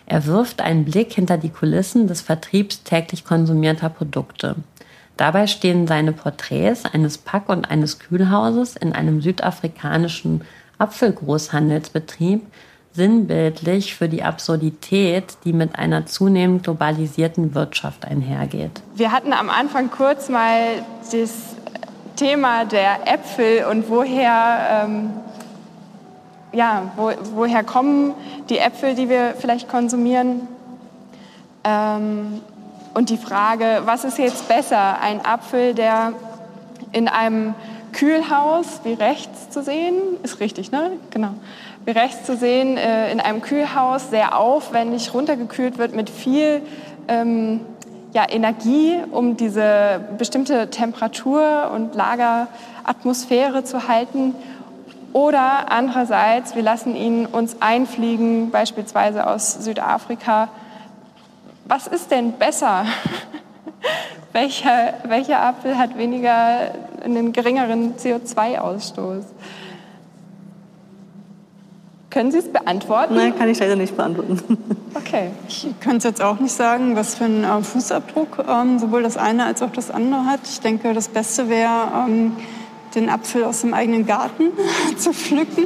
Er wirft einen Blick hinter die Kulissen des Vertriebs täglich konsumierter Produkte. Dabei stehen seine Porträts eines Pack- und eines Kühlhauses in einem südafrikanischen Apfelgroßhandelsbetrieb sinnbildlich für die Absurdität, die mit einer zunehmend globalisierten Wirtschaft einhergeht. Wir hatten am Anfang kurz mal das Thema der Äpfel und woher, ähm, ja, wo, woher kommen die Äpfel, die wir vielleicht konsumieren. Ähm, und die Frage, was ist jetzt besser? Ein Apfel, der in einem Kühlhaus, wie rechts zu sehen, ist richtig, ne? Genau. Wie rechts zu sehen, äh, in einem Kühlhaus sehr aufwendig runtergekühlt wird mit viel ähm, ja, Energie, um diese bestimmte Temperatur und Lageratmosphäre zu halten. Oder andererseits, wir lassen ihn uns einfliegen, beispielsweise aus Südafrika. Was ist denn besser? [LAUGHS] welcher, welcher Apfel hat weniger einen geringeren CO2-Ausstoß? Können Sie es beantworten? Nein, kann ich leider nicht beantworten. Okay. Ich könnte es jetzt auch nicht sagen, was für einen äh, Fußabdruck ähm, sowohl das eine als auch das andere hat. Ich denke, das Beste wäre, ähm, den Apfel aus dem eigenen Garten [LAUGHS] zu pflücken,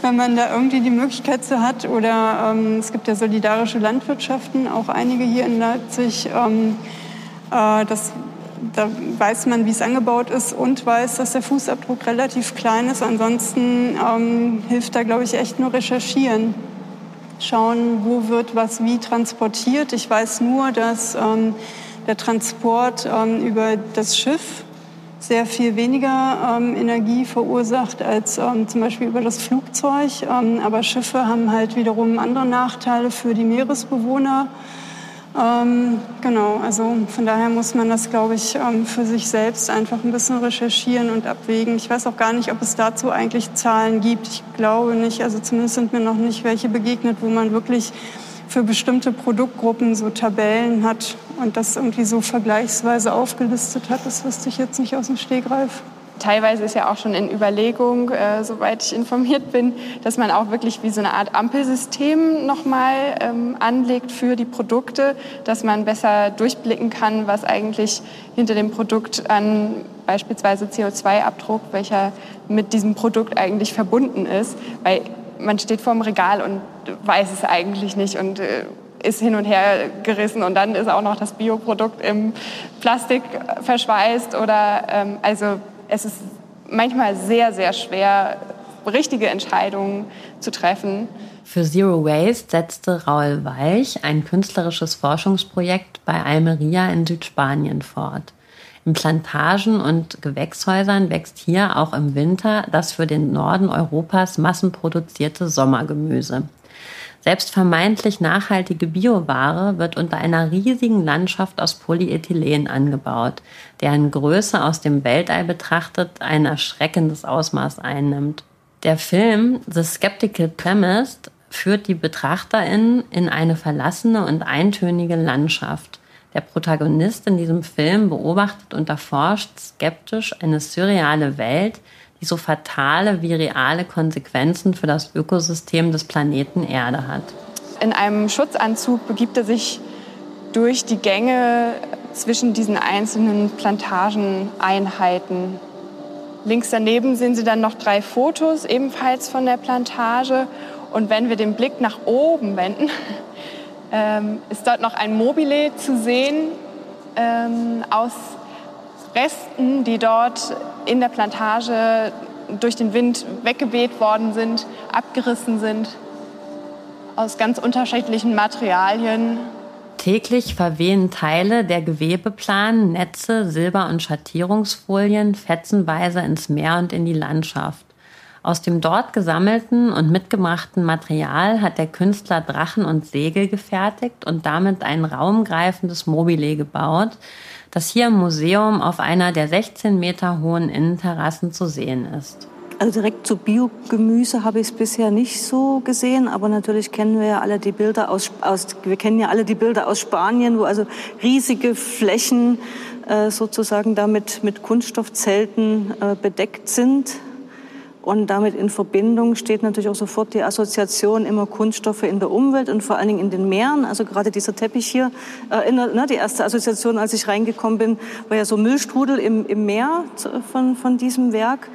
wenn man da irgendwie die Möglichkeit zu hat. Oder ähm, es gibt ja solidarische Landwirtschaften, auch einige hier in Leipzig. Ähm, äh, das da weiß man, wie es angebaut ist und weiß, dass der Fußabdruck relativ klein ist. Ansonsten ähm, hilft da, glaube ich, echt nur recherchieren. Schauen, wo wird was wie transportiert. Ich weiß nur, dass ähm, der Transport ähm, über das Schiff sehr viel weniger ähm, Energie verursacht als ähm, zum Beispiel über das Flugzeug. Ähm, aber Schiffe haben halt wiederum andere Nachteile für die Meeresbewohner. Ähm, genau, also von daher muss man das, glaube ich, ähm, für sich selbst einfach ein bisschen recherchieren und abwägen. Ich weiß auch gar nicht, ob es dazu eigentlich Zahlen gibt. Ich glaube nicht, also zumindest sind mir noch nicht welche begegnet, wo man wirklich für bestimmte Produktgruppen so Tabellen hat und das irgendwie so vergleichsweise aufgelistet hat. Das wüsste ich jetzt nicht aus dem Stegreif teilweise ist ja auch schon in Überlegung, äh, soweit ich informiert bin, dass man auch wirklich wie so eine Art Ampelsystem nochmal ähm, anlegt für die Produkte, dass man besser durchblicken kann, was eigentlich hinter dem Produkt an beispielsweise CO2-Abdruck, welcher mit diesem Produkt eigentlich verbunden ist. Weil man steht vor dem Regal und weiß es eigentlich nicht und äh, ist hin und her gerissen und dann ist auch noch das Bioprodukt im Plastik verschweißt oder ähm, also es ist manchmal sehr, sehr schwer, richtige Entscheidungen zu treffen. Für Zero Waste setzte Raul Walch ein künstlerisches Forschungsprojekt bei Almeria in Südspanien fort. In Plantagen und Gewächshäusern wächst hier auch im Winter das für den Norden Europas massenproduzierte Sommergemüse. Selbst vermeintlich nachhaltige Bioware wird unter einer riesigen Landschaft aus Polyethylen angebaut, deren Größe aus dem Weltall betrachtet ein erschreckendes Ausmaß einnimmt. Der Film The Skeptical Premist führt die BetrachterInnen in eine verlassene und eintönige Landschaft. Der Protagonist in diesem Film beobachtet und erforscht skeptisch eine surreale Welt, die so fatale wie reale Konsequenzen für das Ökosystem des Planeten Erde hat. In einem Schutzanzug begibt er sich durch die Gänge zwischen diesen einzelnen Plantageneinheiten. Links daneben sehen Sie dann noch drei Fotos, ebenfalls von der Plantage. Und wenn wir den Blick nach oben wenden, [LAUGHS] ähm, ist dort noch ein Mobile zu sehen ähm, aus Resten, die dort in der Plantage durch den Wind weggeweht worden sind, abgerissen sind, aus ganz unterschiedlichen Materialien. Täglich verwehen Teile der Gewebeplanen, Netze, Silber- und Schattierungsfolien fetzenweise ins Meer und in die Landschaft. Aus dem dort gesammelten und mitgebrachten Material hat der Künstler Drachen und Segel gefertigt und damit ein raumgreifendes Mobile gebaut, das hier im Museum auf einer der 16 Meter hohen Innenterrassen zu sehen ist. Also direkt zu Biogemüse habe ich es bisher nicht so gesehen, aber natürlich kennen wir ja alle die Bilder aus, aus wir kennen ja alle die Bilder aus Spanien, wo also riesige Flächen äh, sozusagen damit mit Kunststoffzelten äh, bedeckt sind. Und damit in Verbindung steht natürlich auch sofort die Assoziation immer Kunststoffe in der Umwelt und vor allen Dingen in den Meeren. Also gerade dieser Teppich hier, äh, ne, die erste Assoziation, als ich reingekommen bin, war ja so Müllstrudel im, im Meer von, von diesem Werk.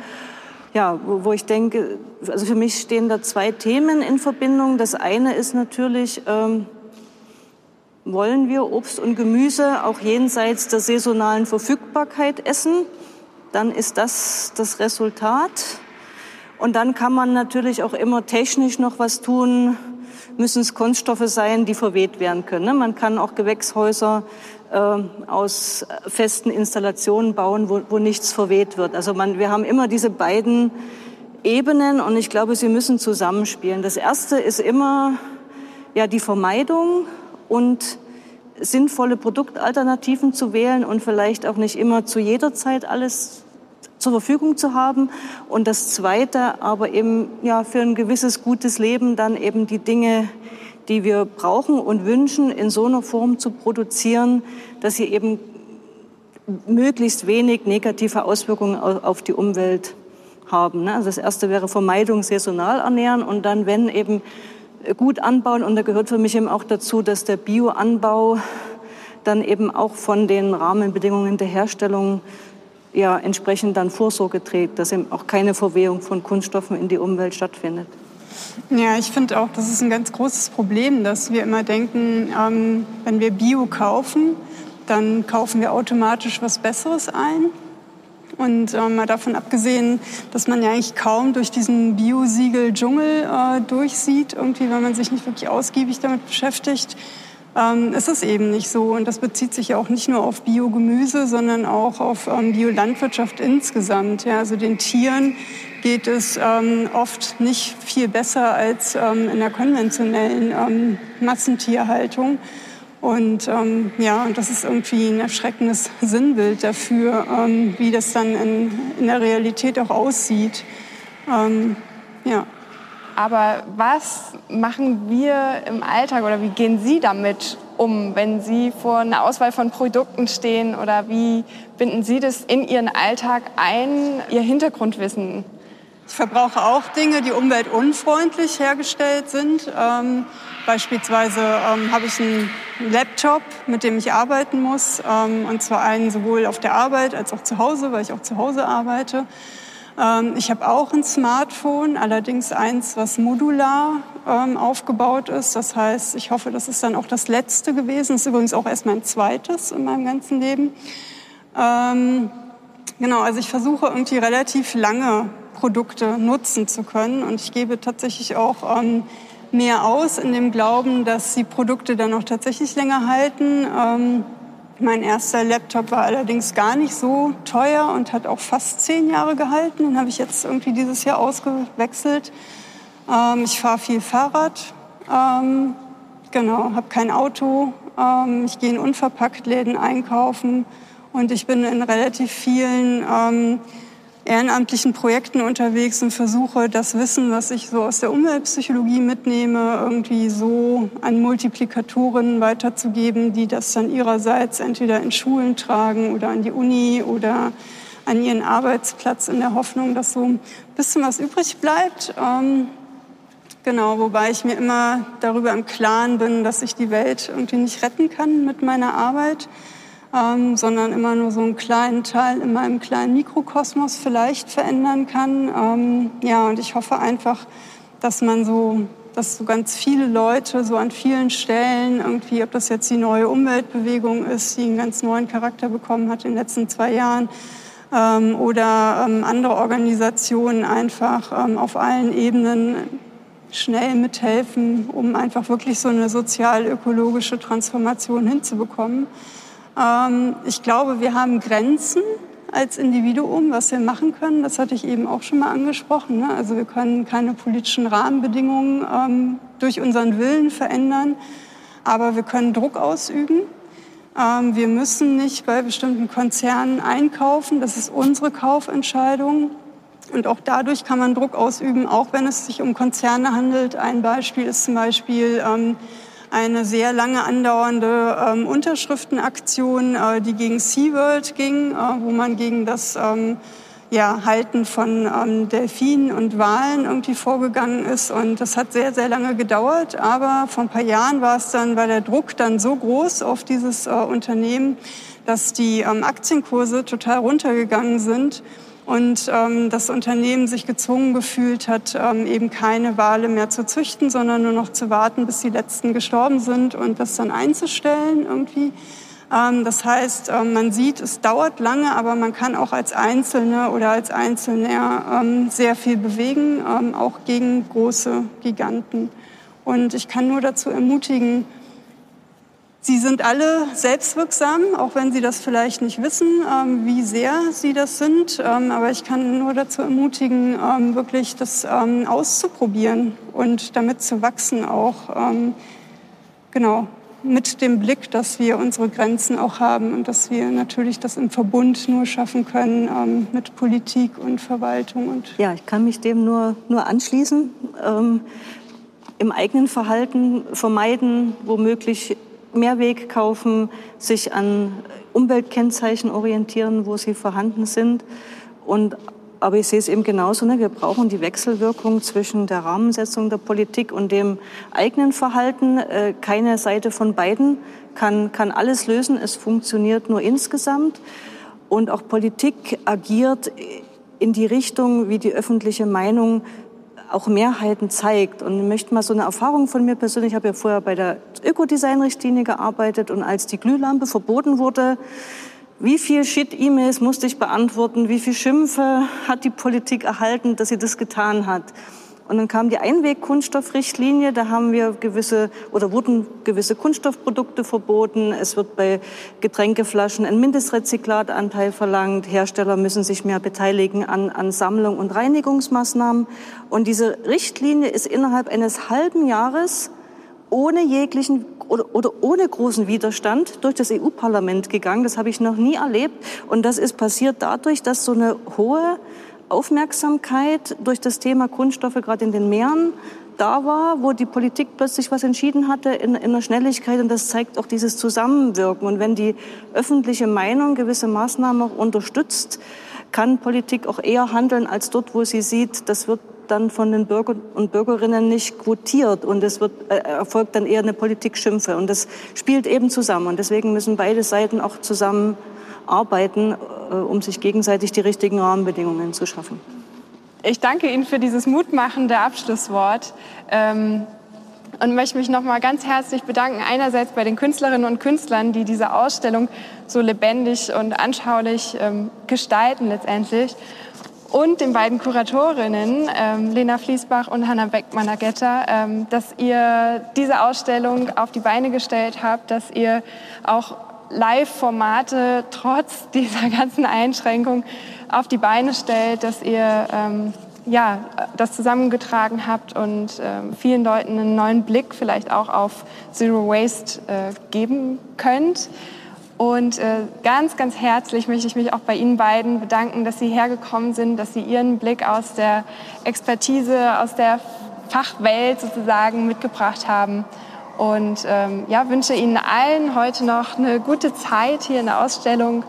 Ja, wo, wo ich denke, also für mich stehen da zwei Themen in Verbindung. Das eine ist natürlich, ähm, wollen wir Obst und Gemüse auch jenseits der saisonalen Verfügbarkeit essen? dann ist das das Resultat. Und dann kann man natürlich auch immer technisch noch was tun. Müssen es Kunststoffe sein, die verweht werden können. Ne? Man kann auch Gewächshäuser äh, aus festen Installationen bauen, wo, wo nichts verweht wird. Also man, wir haben immer diese beiden Ebenen und ich glaube, sie müssen zusammenspielen. Das erste ist immer ja die Vermeidung und sinnvolle Produktalternativen zu wählen und vielleicht auch nicht immer zu jeder Zeit alles zur Verfügung zu haben. Und das Zweite, aber eben ja für ein gewisses gutes Leben dann eben die Dinge, die wir brauchen und wünschen, in so einer Form zu produzieren, dass sie eben möglichst wenig negative Auswirkungen auf die Umwelt haben. Ne? Also das erste wäre Vermeidung saisonal ernähren und dann, wenn eben gut anbauen. Und da gehört für mich eben auch dazu, dass der Bioanbau dann eben auch von den Rahmenbedingungen der Herstellung ja, entsprechend dann Vorsorge trägt, dass eben auch keine Verwehung von Kunststoffen in die Umwelt stattfindet. Ja, ich finde auch, das ist ein ganz großes Problem, dass wir immer denken, ähm, wenn wir Bio kaufen, dann kaufen wir automatisch was Besseres ein. Und äh, mal davon abgesehen, dass man ja eigentlich kaum durch diesen Bio-Siegel-Dschungel äh, durchsieht, irgendwie, wenn man sich nicht wirklich ausgiebig damit beschäftigt, ähm, ist es eben nicht so. Und das bezieht sich ja auch nicht nur auf Biogemüse, sondern auch auf ähm, Biolandwirtschaft insgesamt. Ja, also den Tieren geht es ähm, oft nicht viel besser als ähm, in der konventionellen ähm, Massentierhaltung. Und ähm, ja, und das ist irgendwie ein erschreckendes Sinnbild dafür, wie das dann in, in der Realität auch aussieht. Ja. Aber was machen wir im Alltag oder wie gehen Sie damit um, wenn Sie vor einer Auswahl von Produkten stehen oder wie binden Sie das in Ihren Alltag ein, Ihr Hintergrundwissen? Ich verbrauche auch Dinge, die umweltunfreundlich hergestellt sind. Ähm, beispielsweise ähm, habe ich einen Laptop, mit dem ich arbeiten muss, ähm, und zwar einen sowohl auf der Arbeit als auch zu Hause, weil ich auch zu Hause arbeite. Ähm, ich habe auch ein Smartphone, allerdings eins, was modular ähm, aufgebaut ist. Das heißt, ich hoffe, das ist dann auch das letzte gewesen. Das ist übrigens auch erst mein zweites in meinem ganzen Leben. Ähm, genau, also ich versuche irgendwie relativ lange Produkte nutzen zu können und ich gebe tatsächlich auch mehr aus in dem Glauben, dass die Produkte dann auch tatsächlich länger halten. Mein erster Laptop war allerdings gar nicht so teuer und hat auch fast zehn Jahre gehalten. Den habe ich jetzt irgendwie dieses Jahr ausgewechselt. Ähm, ich fahre viel Fahrrad. Ähm, genau, habe kein Auto. Ähm, ich gehe in Unverpacktläden einkaufen und ich bin in relativ vielen ähm, ehrenamtlichen Projekten unterwegs und versuche, das Wissen, was ich so aus der Umweltpsychologie mitnehme, irgendwie so an Multiplikatoren weiterzugeben, die das dann ihrerseits entweder in Schulen tragen oder an die Uni oder an ihren Arbeitsplatz in der Hoffnung, dass so ein bisschen was übrig bleibt. Ähm, genau, wobei ich mir immer darüber im Klaren bin, dass ich die Welt irgendwie nicht retten kann mit meiner Arbeit ähm, sondern immer nur so einen kleinen Teil in meinem kleinen Mikrokosmos vielleicht verändern kann. Ähm, ja, und ich hoffe einfach, dass man so, dass so ganz viele Leute so an vielen Stellen irgendwie, ob das jetzt die neue Umweltbewegung ist, die einen ganz neuen Charakter bekommen hat in den letzten zwei Jahren, ähm, oder ähm, andere Organisationen einfach ähm, auf allen Ebenen schnell mithelfen, um einfach wirklich so eine sozial-ökologische Transformation hinzubekommen. Ähm, ich glaube, wir haben Grenzen als Individuum, was wir machen können. Das hatte ich eben auch schon mal angesprochen. Ne? Also wir können keine politischen Rahmenbedingungen ähm, durch unseren Willen verändern, aber wir können Druck ausüben. Ähm, wir müssen nicht bei bestimmten Konzernen einkaufen. Das ist unsere Kaufentscheidung. Und auch dadurch kann man Druck ausüben, auch wenn es sich um Konzerne handelt. Ein Beispiel ist zum Beispiel ähm, eine sehr lange andauernde ähm, Unterschriftenaktion, äh, die gegen SeaWorld ging, äh, wo man gegen das ähm, ja, Halten von ähm, Delfinen und Walen irgendwie vorgegangen ist. Und das hat sehr, sehr lange gedauert. Aber vor ein paar Jahren war es dann, war der Druck dann so groß auf dieses äh, Unternehmen, dass die ähm, Aktienkurse total runtergegangen sind und ähm, das Unternehmen sich gezwungen gefühlt hat, ähm, eben keine Wale mehr zu züchten, sondern nur noch zu warten, bis die letzten gestorben sind und das dann einzustellen irgendwie. Ähm, das heißt, ähm, man sieht, es dauert lange, aber man kann auch als Einzelne oder als Einzelner ähm, sehr viel bewegen, auch gegen große Giganten. Und ich kann nur dazu ermutigen, Sie sind alle selbstwirksam, auch wenn Sie das vielleicht nicht wissen, wie sehr Sie das sind. aber ich kann nur dazu ermutigen, wirklich das auszuprobieren und damit zu wachsen auch. genau mit dem Blick, dass wir unsere Grenzen auch haben und dass wir natürlich das im Verbund nur schaffen können ähm, mit Politik und Verwaltung. Und ja, ich kann mich dem nur, nur anschließen. Ähm, Im eigenen Verhalten vermeiden, womöglich Mehrweg kaufen, sich an Umweltkennzeichen orientieren, wo sie vorhanden sind und aber ich sehe es eben genauso. Ne? Wir brauchen die Wechselwirkung zwischen der Rahmensetzung der Politik und dem eigenen Verhalten. Äh, keine Seite von beiden kann, kann alles lösen. Es funktioniert nur insgesamt. Und auch Politik agiert in die Richtung, wie die öffentliche Meinung auch Mehrheiten zeigt. Und ich möchte mal so eine Erfahrung von mir persönlich, ich habe ja vorher bei der Ökodesign-Richtlinie gearbeitet und als die Glühlampe verboten wurde, wie viel Shit-E-Mails musste ich beantworten? Wie viel Schimpfe hat die Politik erhalten, dass sie das getan hat? Und dann kam die Einwegkunststoffrichtlinie, da haben wir gewisse oder wurden gewisse Kunststoffprodukte verboten. Es wird bei Getränkeflaschen ein Mindestrezyklatanteil verlangt. Hersteller müssen sich mehr beteiligen an, an Sammlung und Reinigungsmaßnahmen. Und diese Richtlinie ist innerhalb eines halben Jahres ohne jeglichen oder, oder ohne großen Widerstand durch das EU-Parlament gegangen. Das habe ich noch nie erlebt. Und das ist passiert dadurch, dass so eine hohe Aufmerksamkeit durch das Thema Kunststoffe gerade in den Meeren da war, wo die Politik plötzlich was entschieden hatte in, in der Schnelligkeit. Und das zeigt auch dieses Zusammenwirken. Und wenn die öffentliche Meinung gewisse Maßnahmen auch unterstützt, kann Politik auch eher handeln als dort, wo sie sieht, das wird dann von den Bürgern und Bürgerinnen nicht quotiert und es wird, äh, erfolgt dann eher eine Politikschimpfe. Und das spielt eben zusammen. Und deswegen müssen beide Seiten auch zusammen arbeiten, äh, um sich gegenseitig die richtigen Rahmenbedingungen zu schaffen. Ich danke Ihnen für dieses mutmachende Abschlusswort. Ähm und möchte mich noch mal ganz herzlich bedanken einerseits bei den Künstlerinnen und Künstlern, die diese Ausstellung so lebendig und anschaulich ähm, gestalten letztendlich und den beiden Kuratorinnen, ähm, Lena Fließbach und Hanna Beckmann-Agetter, ähm, dass ihr diese Ausstellung auf die Beine gestellt habt, dass ihr auch Live-Formate trotz [LAUGHS] dieser ganzen Einschränkung auf die Beine stellt, dass ihr ähm, ja, das zusammengetragen habt und äh, vielen Leuten einen neuen Blick vielleicht auch auf Zero Waste äh, geben könnt. Und äh, ganz, ganz herzlich möchte ich mich auch bei Ihnen beiden bedanken, dass Sie hergekommen sind, dass Sie Ihren Blick aus der Expertise, aus der Fachwelt sozusagen mitgebracht haben. Und ähm, ja, wünsche Ihnen allen heute noch eine gute Zeit hier in der Ausstellung.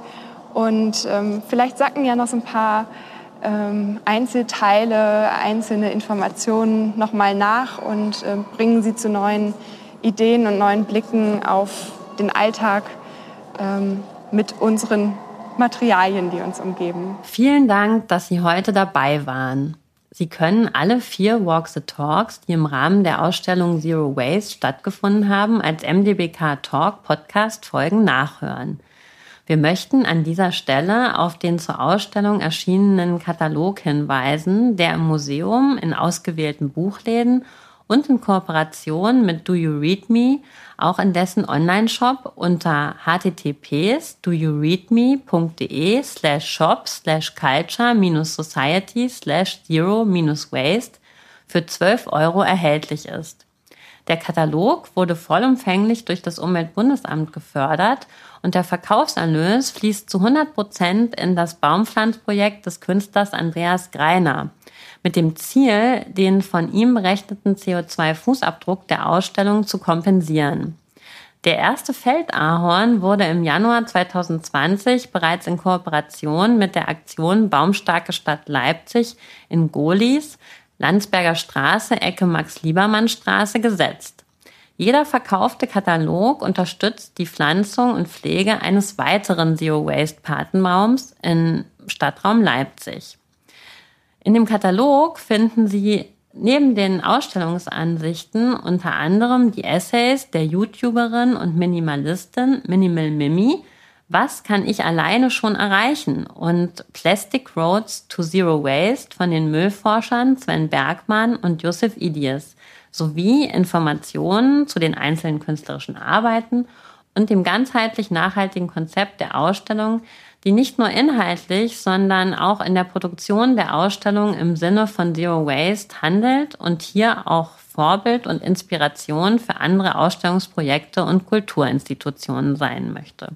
Und ähm, vielleicht sacken ja noch so ein paar ähm, Einzelteile, einzelne Informationen nochmal nach und äh, bringen sie zu neuen Ideen und neuen Blicken auf den Alltag ähm, mit unseren Materialien, die uns umgeben. Vielen Dank, dass Sie heute dabei waren. Sie können alle vier Walk the Talks, die im Rahmen der Ausstellung Zero Waste stattgefunden haben, als MDBK Talk Podcast Folgen nachhören. Wir möchten an dieser Stelle auf den zur Ausstellung erschienenen Katalog hinweisen, der im Museum in ausgewählten Buchläden und in Kooperation mit Do You Read Me auch in dessen Online-Shop unter https doyoureadme.de slash shop slash culture society slash zero waste für 12 Euro erhältlich ist. Der Katalog wurde vollumfänglich durch das Umweltbundesamt gefördert und der Verkaufserlös fließt zu 100 Prozent in das Baumpflanzprojekt des Künstlers Andreas Greiner mit dem Ziel, den von ihm berechneten CO2-Fußabdruck der Ausstellung zu kompensieren. Der erste Feldahorn wurde im Januar 2020 bereits in Kooperation mit der Aktion Baumstarke Stadt Leipzig in Golis, Landsberger Straße, Ecke Max-Liebermann-Straße gesetzt. Jeder verkaufte Katalog unterstützt die Pflanzung und Pflege eines weiteren Zero-Waste-Patenbaums im Stadtraum Leipzig. In dem Katalog finden Sie neben den Ausstellungsansichten unter anderem die Essays der YouTuberin und Minimalistin Minimal Mimi, was kann ich alleine schon erreichen? Und Plastic Roads to Zero Waste von den Müllforschern Sven Bergmann und Josef Idies sowie Informationen zu den einzelnen künstlerischen Arbeiten und dem ganzheitlich nachhaltigen Konzept der Ausstellung, die nicht nur inhaltlich, sondern auch in der Produktion der Ausstellung im Sinne von Zero Waste handelt und hier auch Vorbild und Inspiration für andere Ausstellungsprojekte und Kulturinstitutionen sein möchte.